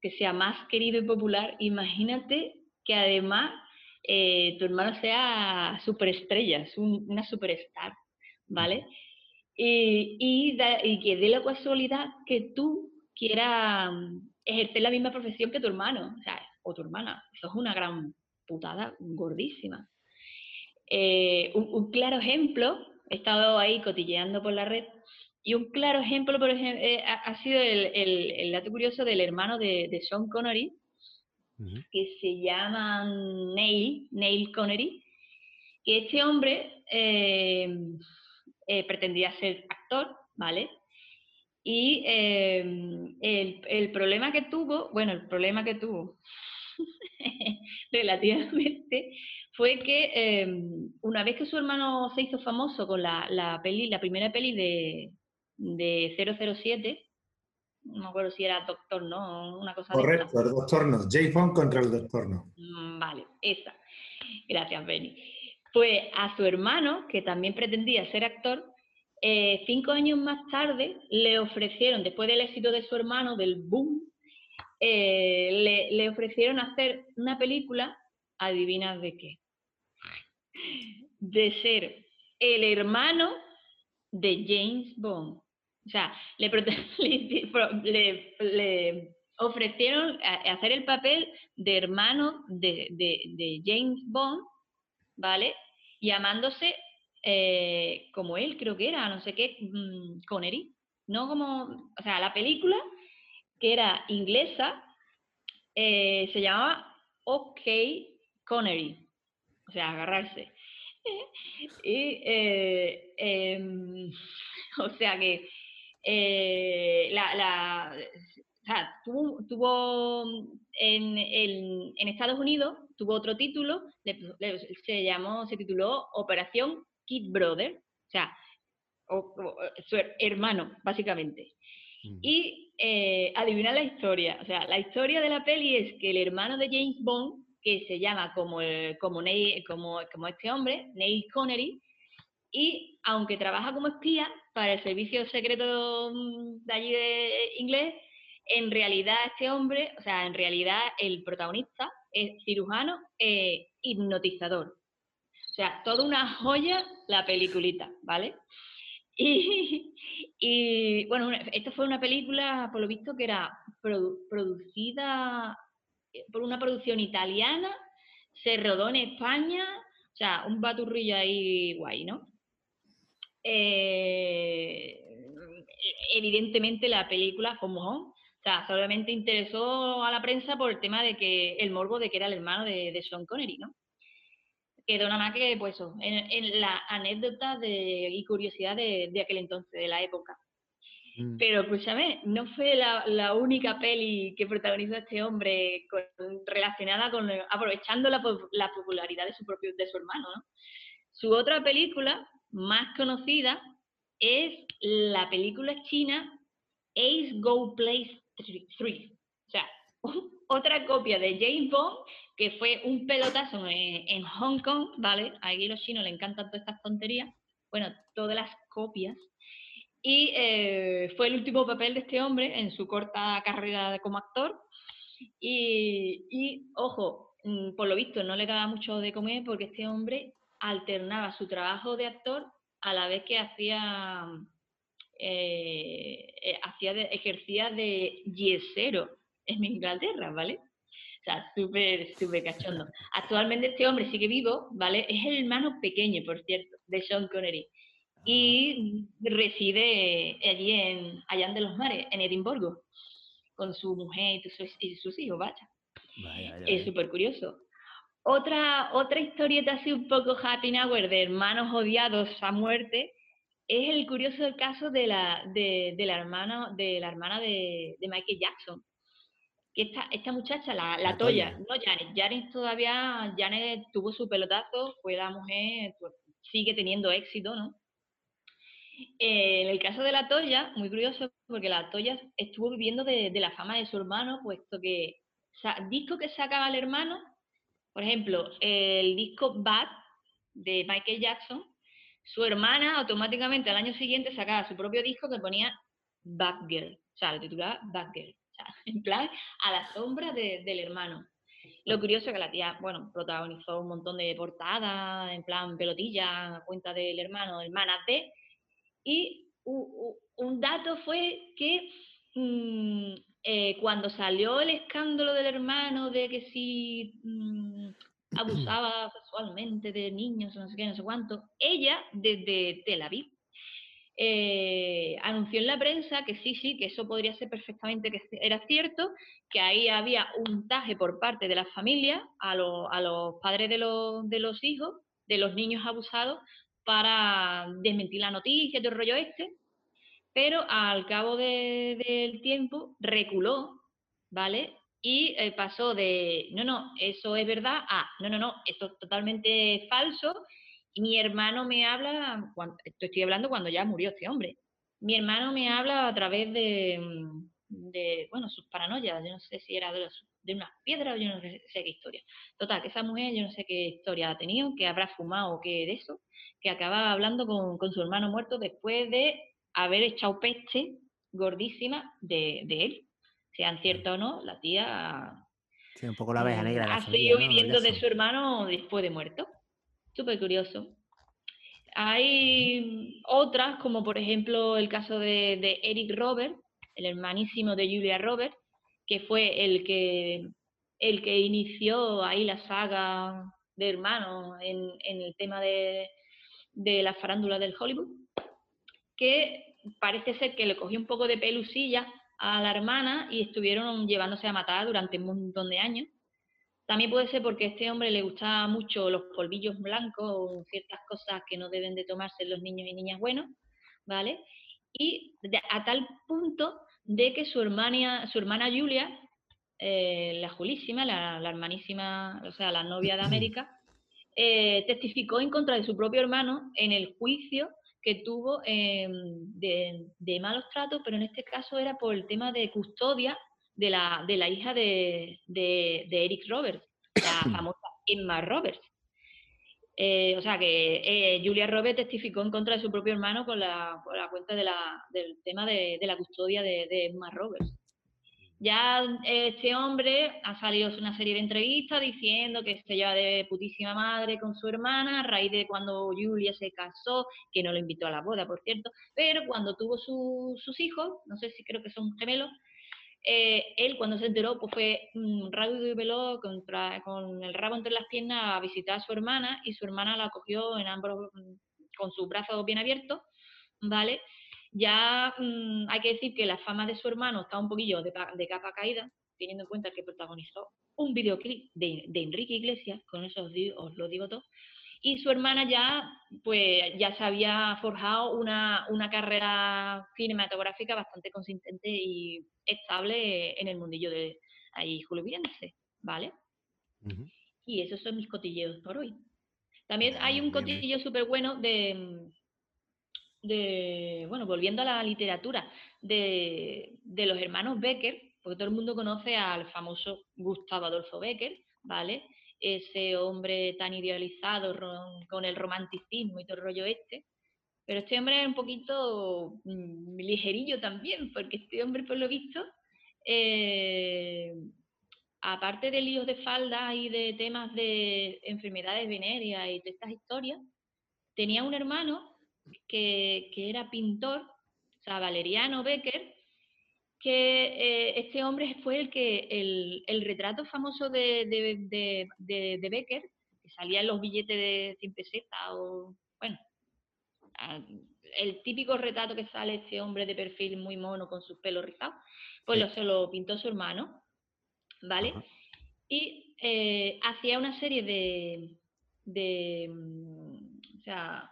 que sea más querido y popular, imagínate que además eh, tu hermano sea superestrella, es un- una superstar, ¿vale? Y, y, y que dé la casualidad que tú quieras mm, ejercer la misma profesión que tu hermano, o sea, o tu hermana. Eso es una gran putada gordísima. Eh, un, un claro ejemplo, he estado ahí cotilleando por la red, y un claro ejemplo, por ejemplo, ha, ha sido el, el- el dato curioso del hermano de, de Sean Connery, que se llama Neil, Neil Connery, que este hombre eh, eh, pretendía ser actor, ¿vale? Y eh, el, el problema que tuvo, bueno, el problema que tuvo relativamente fue que eh, una vez que su hermano se hizo famoso con la, la peli, la primera peli de, de 007, no me acuerdo si era Doctor, ¿no? Una cosa de. Correcto, el doctor no. James Bond contra el doctor no. Mm, Vale, esa. Gracias, Benny. Pues a su hermano, que también pretendía ser actor, eh, cinco años más tarde le ofrecieron, después del éxito de su hermano, del boom, eh, le, ofrecieron hacer una película, adivina de qué, de ser el hermano de James Bond. O sea, le, ofrecieron a- hacer el papel de hermano de James Bond, ¿vale? Llamándose eh, como él, creo que era, no sé qué, mm, Connery. No como, o sea, la película, que era inglesa, eh, se llamaba OK Connery. O sea, agarrarse. Y, eh, em, o sea que eh, la, la- o sea, tuvo, en- en Estados Unidos, tuvo otro título, le- le- se llamó, se tituló Operación Kid Brother, o sea, o- o- su hermano, básicamente. Y eh, adivina la historia. O sea, la historia de la peli es que el hermano de James Bond que se llama como, como, como, como este hombre, Neil Connery, y aunque trabaja como espía para el servicio secreto mm, de allí de inglés, en realidad este hombre, o sea, en realidad el protagonista es cirujano e hipnotizador. O sea, toda una joya la peliculita, ¿vale? Y, bueno, esta fue una película, por lo visto, que era producida eh, por una producción italiana, se rodó en España, o sea, un baturrillo ahí guay, ¿no? Eh, evidentemente la película fue o sea, solamente interesó a la prensa por el tema de que el morbo de que era el hermano de, de Sean Connery, ¿no? quedó nada más que pues en, la anécdota de, y curiosidad de, aquel entonces, de la época. Mm. Pero escúchame, no fue la, única peli que protagonizó este hombre relacionada con aprovechando la, popularidad de su propio de su hermano. Su otra película más conocida es la película china Ace Go Place 3. O sea, otra copia de James Bond que fue un pelotazo en, Hong Kong, ¿vale? A los chinos le encantan todas estas tonterías, bueno, todas las copias. Y eh, fue el último papel de este hombre en su corta carrera como actor. Y, ojo, mm, por lo visto no le daba mucho de comer porque este hombre alternaba su trabajo de actor a la vez que hacía, eh, eh, hacía ejercía de yesero en Inglaterra, ¿vale? O sea, súper, súper cachondo. Actualmente este hombre sigue vivo, ¿vale? Es el hermano pequeño, por cierto, de Sean Connery. Y reside allí en Allá de los Mares, en Edimburgo, con su mujer y sus, hijos, vaya. es súper curioso. Otra, otra historieta así un poco happy hour de hermanos odiados a muerte es el curioso caso de la, de, la, hermana, de, la hermana de Michael Jackson esta, esta muchacha, la, Toya, no Janet, Janet todavía, Janet tuvo su pelotazo, fue la mujer, pues, sigue teniendo éxito, ¿no? Eh, en el caso de la Toya, muy curioso, porque la Toya estuvo viviendo de, la fama de su hermano, puesto que o disco que sacaba el hermano, por ejemplo, el disco Bad de Michael Jackson, su hermana automáticamente al año siguiente sacaba su propio disco que ponía Bad Girl, o sea, lo titulaba Bad Girl. en plan, a la sombra del hermano. Lo curioso es que la tía, bueno, protagonizó un montón de portadas, en plan pelotilla, a cuenta del hermano, hermana de, y un dato fue que mm, eh, cuando salió el escándalo del hermano de que si mm, abusaba sexualmente de niños, no sé qué, no sé cuánto, ella desde Tel Aviv eh, anunció en la prensa que sí, sí, que eso podría ser perfectamente que era cierto, que ahí había un taje por parte de la familia a, los padres de los, de los hijos, de los niños abusados, para desmentir la noticia, todo el rollo este, pero al cabo del tiempo reculó, ¿vale? Y eh, pasó de, no, no, eso es verdad, a, no, no, no, esto es totalmente falso mi hermano me habla, cuando, estoy hablando cuando ya murió este hombre, mi hermano me habla a través de, mm, bueno, sus paranoias, yo no sé si era de, los, de unas piedras o yo no sé, qué historia. Total, que esa mujer yo no sé qué historia ha tenido, que habrá fumado o qué de eso, que acaba hablando con, su hermano muerto después de haber echado peste gordísima de, él. Sean cierto o no, la tía... Sí, un poco la abeja negra. ha seguido viviendo de su hermano después de muerto. Súper curioso. Hay otras, como por ejemplo el caso de, Eric Robert, el hermanísimo de Julia Robert, que fue el que, el que inició ahí la saga de hermanos en, el tema de, la farándula del Hollywood, que parece ser que le cogió un poco de pelusilla a la hermana y estuvieron llevándose a matar durante un montón de años. También puede ser porque a este hombre le gustaban mucho los polvillos blancos o ciertas cosas que no deben de tomarse los niños y niñas buenos, ¿vale? Y a tal punto de que su hermana, su hermana Julia, eh, la Julísima, la, hermanísima, o sea, la novia de América, eh, testificó en contra de su propio hermano en el juicio que tuvo em, de, malos tratos, pero en este caso era por el tema de custodia de la, de la hija de, de, Eric Roberts. la famosa Emma Roberts. Eh, o sea que eh, Julia Roberts testificó en contra de su propio hermano con la, cuenta de la, del tema de, la custodia de, de, Emma Roberts. Ya este hombre ha salido una serie de entrevistas diciendo que se lleva de putísima madre con su hermana a raíz de cuando Julia se casó, que no lo invitó a la boda, por cierto, pero cuando tuvo sus hijos, no sé si creo que son gemelos, eh, él cuando se enteró pues fue um, rápido y veloz contra, con el rabo entre las piernas a visitar a su hermana y su hermana la cogió en ambos con sus brazos bien abiertos, ¿vale? Ya mm, hay que decir que la fama de su hermano está un poquillo de, capa caída, teniendo en cuenta que protagonizó un videoclip de, de Enrique Iglesias, con eso os, os lo digo todo, y su hermana ya, pues, ya se había forjado una, una carrera cinematográfica bastante consistente y estable en el mundillo de ahí juliviense, ¿vale? Y esos son mis cotilleos por hoy. También hay un cotillo súper bueno de, de, bueno, volviendo a la literatura, de, de, los hermanos Becker, porque todo el mundo conoce al famoso Gustavo Adolfo Becker, ¿vale? ese hombre tan idealizado con el romanticismo y todo el rollo este. Pero este hombre es un poquito mm, ligerillo también, porque este hombre, por lo visto, eh, aparte de líos de falda y de temas de enfermedades venéreas y de estas historias, tenía un hermano que, que era pintor, o sea, Valeriano Becker, que eh, este hombre fue el que el, retrato famoso de, de, Becker, que salía en los billetes de 100 pesetas, o bueno, el típico retrato que sale este hombre de perfil muy mono con sus pelos rizados, pues lo, se lo pintó su hermano, ¿vale? Y eh, hacía una serie de, de, mm, o sea,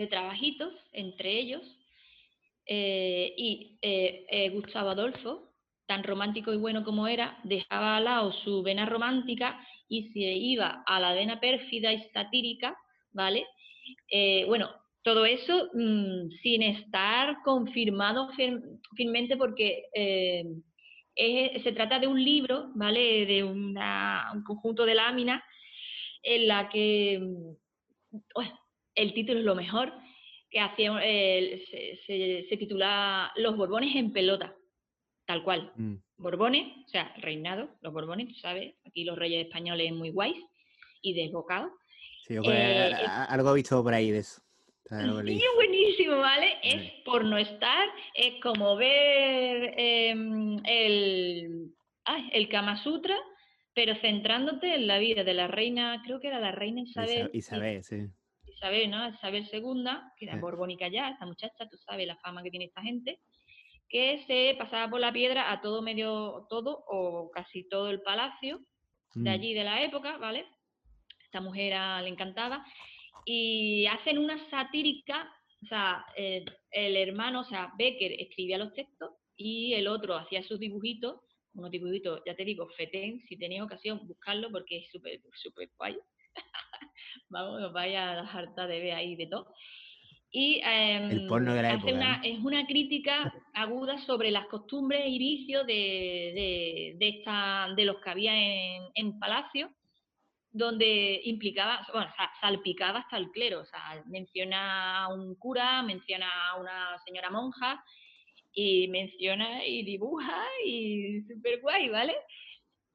de trabajitos entre ellos eh, y eh, eh, Gustavo Adolfo, tan romántico y bueno como era, dejaba al lado su vena romántica y se iba a la vena pérfida y satírica, ¿vale? bueno, todo eso mm, sin estar confirmado firmemente porque se trata de un libro, ¿vale? De un conjunto de láminas en la que, mm, el título es lo mejor, que hacía, se, se, titula Los Borbones en pelota, tal cual. Mm. Borbones, o sea, reinado, los Borbones, tú sabes, aquí los reyes españoles muy guays y desbocados. Sí, eh, algo he visto por ahí de eso. Sí, buenísimo, ¿vale? Es por no estar, es como ver em, el, el Kama Sutra, pero centrándote en la vida de la reina, creo que era la reina Isabel. Isabel, sí. Isabel, ¿no? Isabel II, que era borbónica ya, esta muchacha, tú sabes la fama que tiene esta gente, que se pasaba por la piedra a todo medio, todo o casi todo el palacio de mm. allí de la época, ¿vale? Esta mujer le encantaba. Y hacen una satírica, o sea, el hermano, o sea, Becker escribía los textos y el otro hacía sus dibujitos, unos dibujitos, ya te digo, fetén, si tenéis ocasión, buscarlo porque es súper, súper guay. vamos, vaya a la harta de ver ahí de todo. Y el porno de la hace una, es una crítica aguda sobre las costumbres y vicios de, de, esta, de los que había en, en Palacio, donde implicaba, bueno, salpicaba hasta el clero, o sea, menciona a un cura, menciona a una señora monja, y menciona y dibuja y súper guay, ¿vale?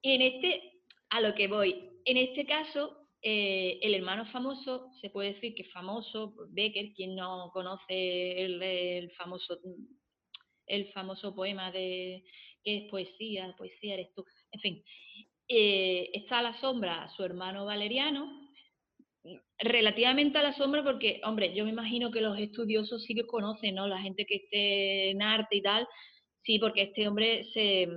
Y en este, a lo que voy, en este caso, eh, el hermano famoso, se puede decir que famoso, Becker, quien no conoce el, famoso el famoso poema de que es poesía, poesía eres tú, en fin, eh, está a la sombra su hermano Valeriano, relativamente a la sombra porque, hombre, yo me imagino que los estudiosos sí que conocen, ¿no? La gente que esté en arte y tal, sí, porque este hombre se,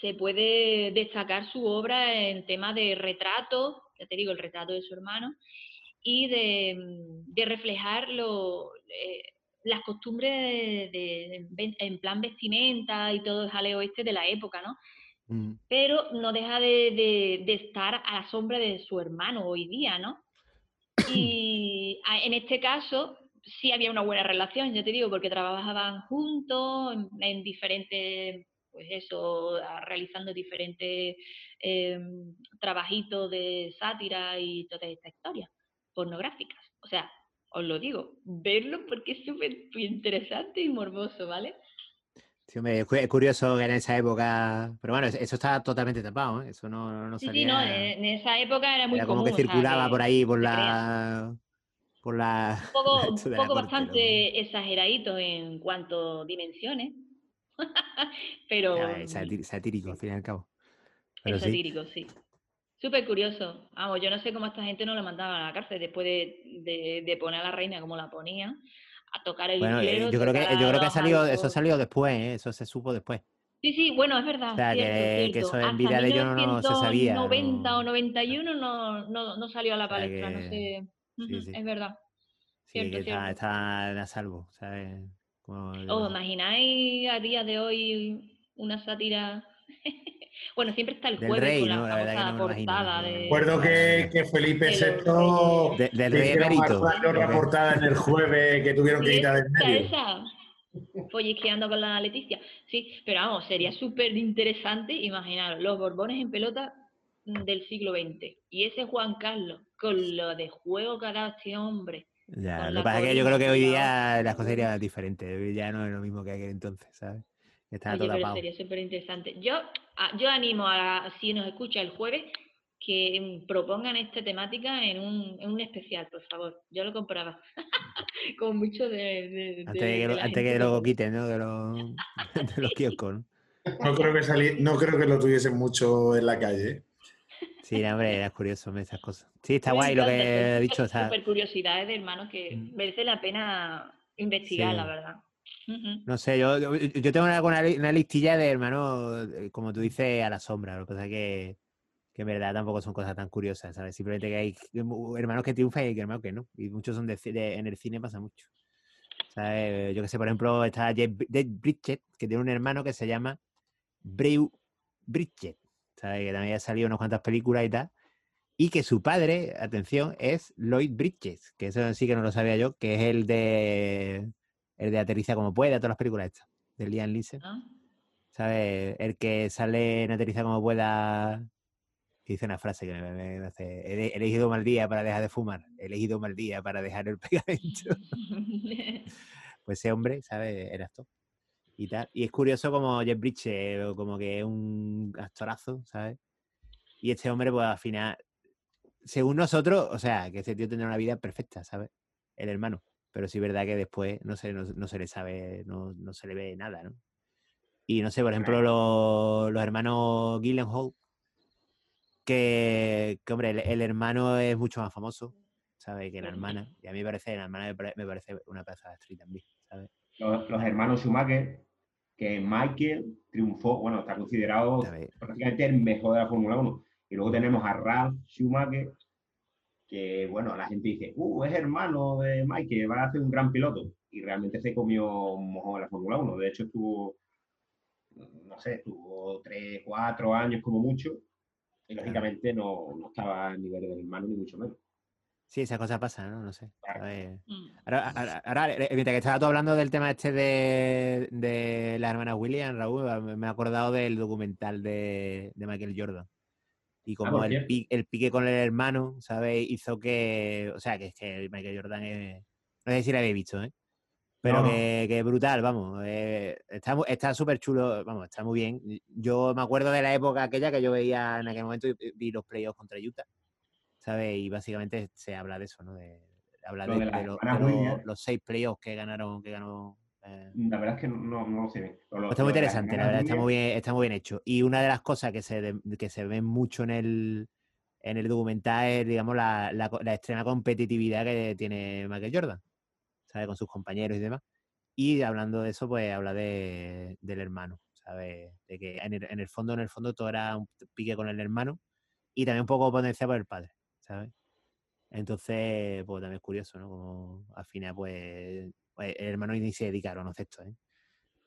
se puede destacar su obra en tema de retratos, ya te digo, el retrato de su hermano, y de, mm, reflejar eh, las costumbres de, en plan vestimenta y todo el jaleo este de la época, ¿no? Mm. Pero no deja de, estar a la sombra de su hermano hoy día, ¿no? Y en este caso sí había una buena relación, ya te digo, porque trabajaban juntos en, diferentes pues eso, realizando diferentes em, trabajitos de sátira y toda esta historia pornográficas. O sea, os lo digo, verlo porque es súper interesante y morboso, ¿vale? Sí, es curioso que en esa época, pero bueno, eso está totalmente tapado, ¿eh? eso no, no salía... Sí, sí, no, en esa época era muy era como que circulaba por ahí, por la... Por la... Un poco, un poco bastante exageradito en cuanto a dimensiones, pero... satírico, al fin y al cabo. Es satírico, sí. Súper curioso. Vamos, yo no sé cómo esta gente no la mandaba a la cárcel después de, poner a la reina como la ponía, a tocar el bueno, eh, yo creo que yo creo que ha salido, eso salió después, ¿eh? eso se supo después. Sí, sí, bueno, es verdad. O sea, que, eso en vida de ellos no, se sabía. 90 o 91 no, no, no salió a la palestra, no sé. Es verdad. Sí, que está, está, a salvo, ¿sabes? ¿Os imagináis a día de hoy una sátira bueno, siempre está el jueves rey, con la, portada de... Recuerdo que, que Felipe VI... De, del rey emérito. Una portada en el jueves que tuvieron que quitar del medio. Esa. Follisqueando con la Leticia. Sí, pero vamos, sería súper interesante imaginar los Borbones en pelota del siglo XX. Y ese Juan Carlos, con lo de juego que ha dado este hombre. Ya, lo que pasa es que yo creo que hoy día las cosas serían diferentes. Hoy ya no es lo mismo que aquel entonces, ¿sabes? Está Oye, pero sería súper interesante. Yo, yo animo a, si nos escucha el jueves, que propongan esta temática en un, en un especial, por favor. Yo lo compraba. Con mucho de. antes de, que, lo, antes que lo quiten, ¿no? De los, de los kioscos, ¿no? No creo, que salí, no creo que lo tuviesen mucho en la calle. Sí, hombre, era curioso esas cosas. Sí, está guay lo que he dicho. Super curiosidades de hermanos que mm. merece la pena investigar, la verdad. No sé, yo, yo, tengo una, una, listilla de hermanos, eh, como tú dices, a la sombra. Lo que pasa es que, que en verdad tampoco son cosas tan curiosas, ¿sabes? Simplemente que hay hermanos que triunfan y hermanos que no. Y muchos son de, en el cine pasa mucho. ¿Sabes? Yo que sé, por ejemplo, está Jeff, Bridget, que tiene un hermano que se llama Brew Bridget, ¿sabes? Que también ha salido unas cuantas películas y tal. Y que su padre, atención, es Lloyd Bridges, que eso sí que no lo sabía yo, que es el de el de Aterriza como pueda, todas las películas estas, de Liam Neeson. Ah. ¿Sabes? El que sale en Aterriza como pueda, dice una frase que me, hace, he elegido mal día para dejar de fumar, he elegido mal día para dejar el pegamento. pues ese hombre, ¿sabes? Era esto. Y tal. Y es curioso como Jeff Bridges, como que es un actorazo, ¿sabes? Y este hombre, pues al final, según nosotros, o sea, que ese tío tendrá una vida perfecta, ¿sabes? El hermano pero sí es verdad que después no se, no, se le sabe, no, no, se le ve nada, ¿no? Y no sé, por ejemplo, los, los hermanos Gyllenhaal, que, que hombre, el, hermano es mucho más famoso, ¿sabes? Que la hermana. Y a mí me parece, la hermana me parece una pedazo de actriz también, ¿sabes? Los, los, hermanos Schumacher, que Michael triunfó, bueno, está considerado prácticamente el mejor de la Fórmula 1. Y luego tenemos a Ralph Schumacher, que, bueno, la gente dice, uh, es hermano de Mike, que va a ser un gran piloto. Y realmente se comió un mojón en la Fórmula 1. De hecho, estuvo, no sé, estuvo 3, 4 años como mucho. Y lógicamente no, no estaba a nivel del hermano, ni mucho menos. Sí, esa cosa pasa, ¿no? No sé. Mm. Ahora, ahora, eh, mientras que estaba tú hablando del tema este de, de la hermana William, Raúl, me he acordado del documental de, de Michael Jordan. Y ah, como el, pique con el hermano, ¿sabes? Hizo que. O sea, que es que Michael Jordan es. No sé si lo habéis visto, ¿eh? Pero que, que, brutal, vamos. Eh, está súper chulo, vamos, está muy bien. Yo me acuerdo de la época aquella que yo veía en aquel momento y vi los playoffs contra Utah, ¿sabes? Y básicamente se habla de eso, ¿no? De, habla de, los, seis playoffs que ganaron, que ganó la verdad es que no, no sé bien. está muy interesante, la verdad, está muy, bien, está muy bien hecho. Y una de las cosas que se, que se ve mucho en el, en el documental es, digamos, la, la, extrema competitividad que tiene Michael Jordan, ¿sabes? Con sus compañeros y demás. Y hablando de eso, pues habla de, del hermano, ¿sabes? De que en el, en el, fondo, en el fondo, todo era un pique con el hermano y también un poco potenciado por el padre, ¿sabes? Entonces, pues también es curioso, ¿no? Como al final, pues, el hermano ni se dedicaron a esto, ¿eh?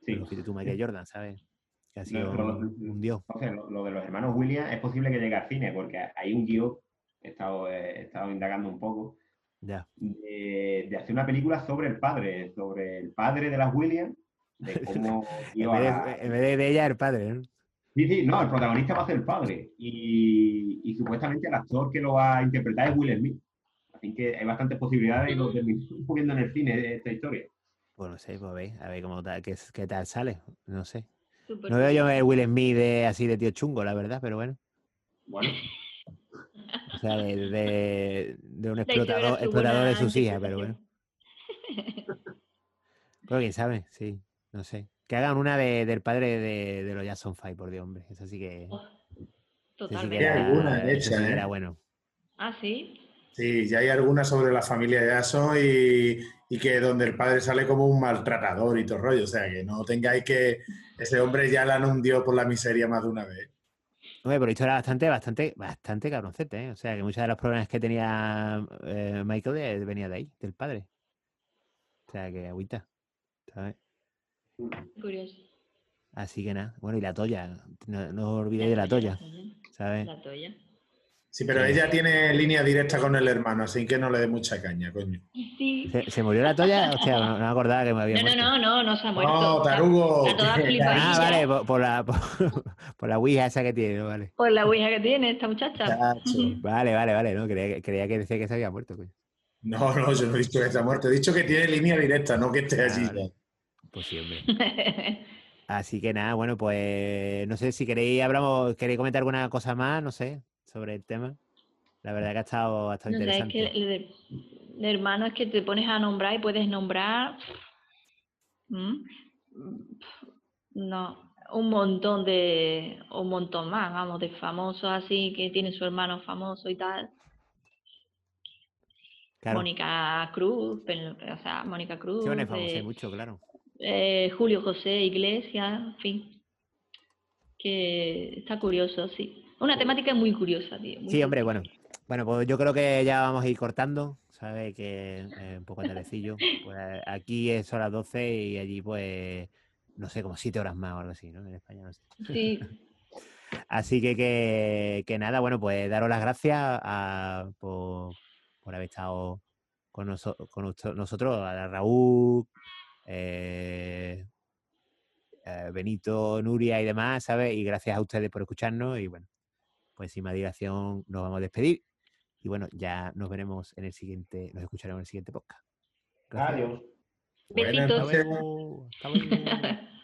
Sí. Lo tú, Michael Jordan, ¿sabes? Que ha sido un, dios. lo, de los hermanos Williams es posible que llegue al cine, porque hay un guion, he estado, he estado indagando un poco, ya. De, hacer una película sobre el padre, sobre el padre de las Williams, de cómo En vez, de, en vez de ella, el padre, ¿no? Sí, sí, no, el protagonista va a ser el padre. Y, y supuestamente el actor que lo va a interpretar es Will Smith. Así que hay bastantes posibilidades y lo viendo en el cine esta historia. Pues no sé, pues a ver, a ver cómo tal, qué, qué tal sale. No sé. No veo yo el Will Smith de, así de tío chungo, la verdad, pero bueno. Bueno, O sea, de, de- de un explotador, explotador de sus hijas, pero bueno. Pero quién sabe, sí, no sé. Que hagan una de- del padre de, de los Jackson Five, por Dios, hombre. Eso sí que. Oh, sí que Totalmente. Hay era, alguna eso hecha, sí que ¿eh? era bueno. Ah, sí. Sí, ya hay algunas sobre la familia de Jason y, y que donde el padre sale como un maltratador y todo el rollo. O sea, que no tengáis que ese hombre ya la hundió por la miseria más de una vez. Hombre, pero esto era bastante, bastante, bastante cabroncete, ¿eh? O sea, que muchos de los problemas que tenía eh, Michael de- venía de ahí, del padre. O sea, que agüita. ¿sabes? Curioso. Así que nada. Bueno, y la toya. No, no os olvidéis de la toya, ¿sabes? La toya. Sí, pero ella tiene línea directa con el hermano, así que no le dé mucha caña, coño. Sí. ¿Se, se murió la toya? Hostia, no, no me acordaba que me había No, no, muerto. no, no, no se ha muerto. No, Está- tarugo. Está flipadilla. Ah, vale, por, por la, por, por la ouija esa que tiene, vale. Por la ouija que tiene esta muchacha. Chacho. Vale, vale, vale, no, creía, que- creía que decía que se había muerto, coño. No, no, yo no he dicho que está muerto. He dicho que tiene línea directa, no que esté Ah, allí. vale. Pues sí, hombre. Así que nada, bueno, pues no sé si queréis hablamos, queréis comentar alguna cosa más, no sé, sobre el tema. La verdad que ha estado, No sé, es interesante. que el, de- de hermano es que te pones a nombrar y puedes nombrar. ¿Mm? No, un montón de. Un montón más, vamos, de famosos así que tiene su hermano famoso y tal. Claro, Mónica Cruz, o sea, Mónica Cruz. sí, bueno, es famoso, hay eh, mucho, claro. eh, Julio José Iglesias, en fin. Que está curioso, sí. Una temática muy curiosa, tío. muy Sí, hombre, bueno. Bueno, pues yo creo que ya vamos a ir cortando, ¿sabes? Que eh, un poco tardecillo. Pues aquí es las 12 y allí, pues, no sé, como 7 horas más o algo así, ¿no? En España, no sé. Sí, Así que, que, que nada, bueno, pues daros las gracias a- por, por haber estado con, noso- con noso- nosotros, a Raúl, eh, eh, Benito, Nuria y demás, ¿sabes? Y gracias a ustedes por escucharnos y bueno, pues sin más dilación nos vamos a despedir y bueno, ya nos veremos en el siguiente, nos escucharemos en el siguiente podcast. Gracias. adiós. Buenas Besitos. Hasta noches. luego. Hasta luego.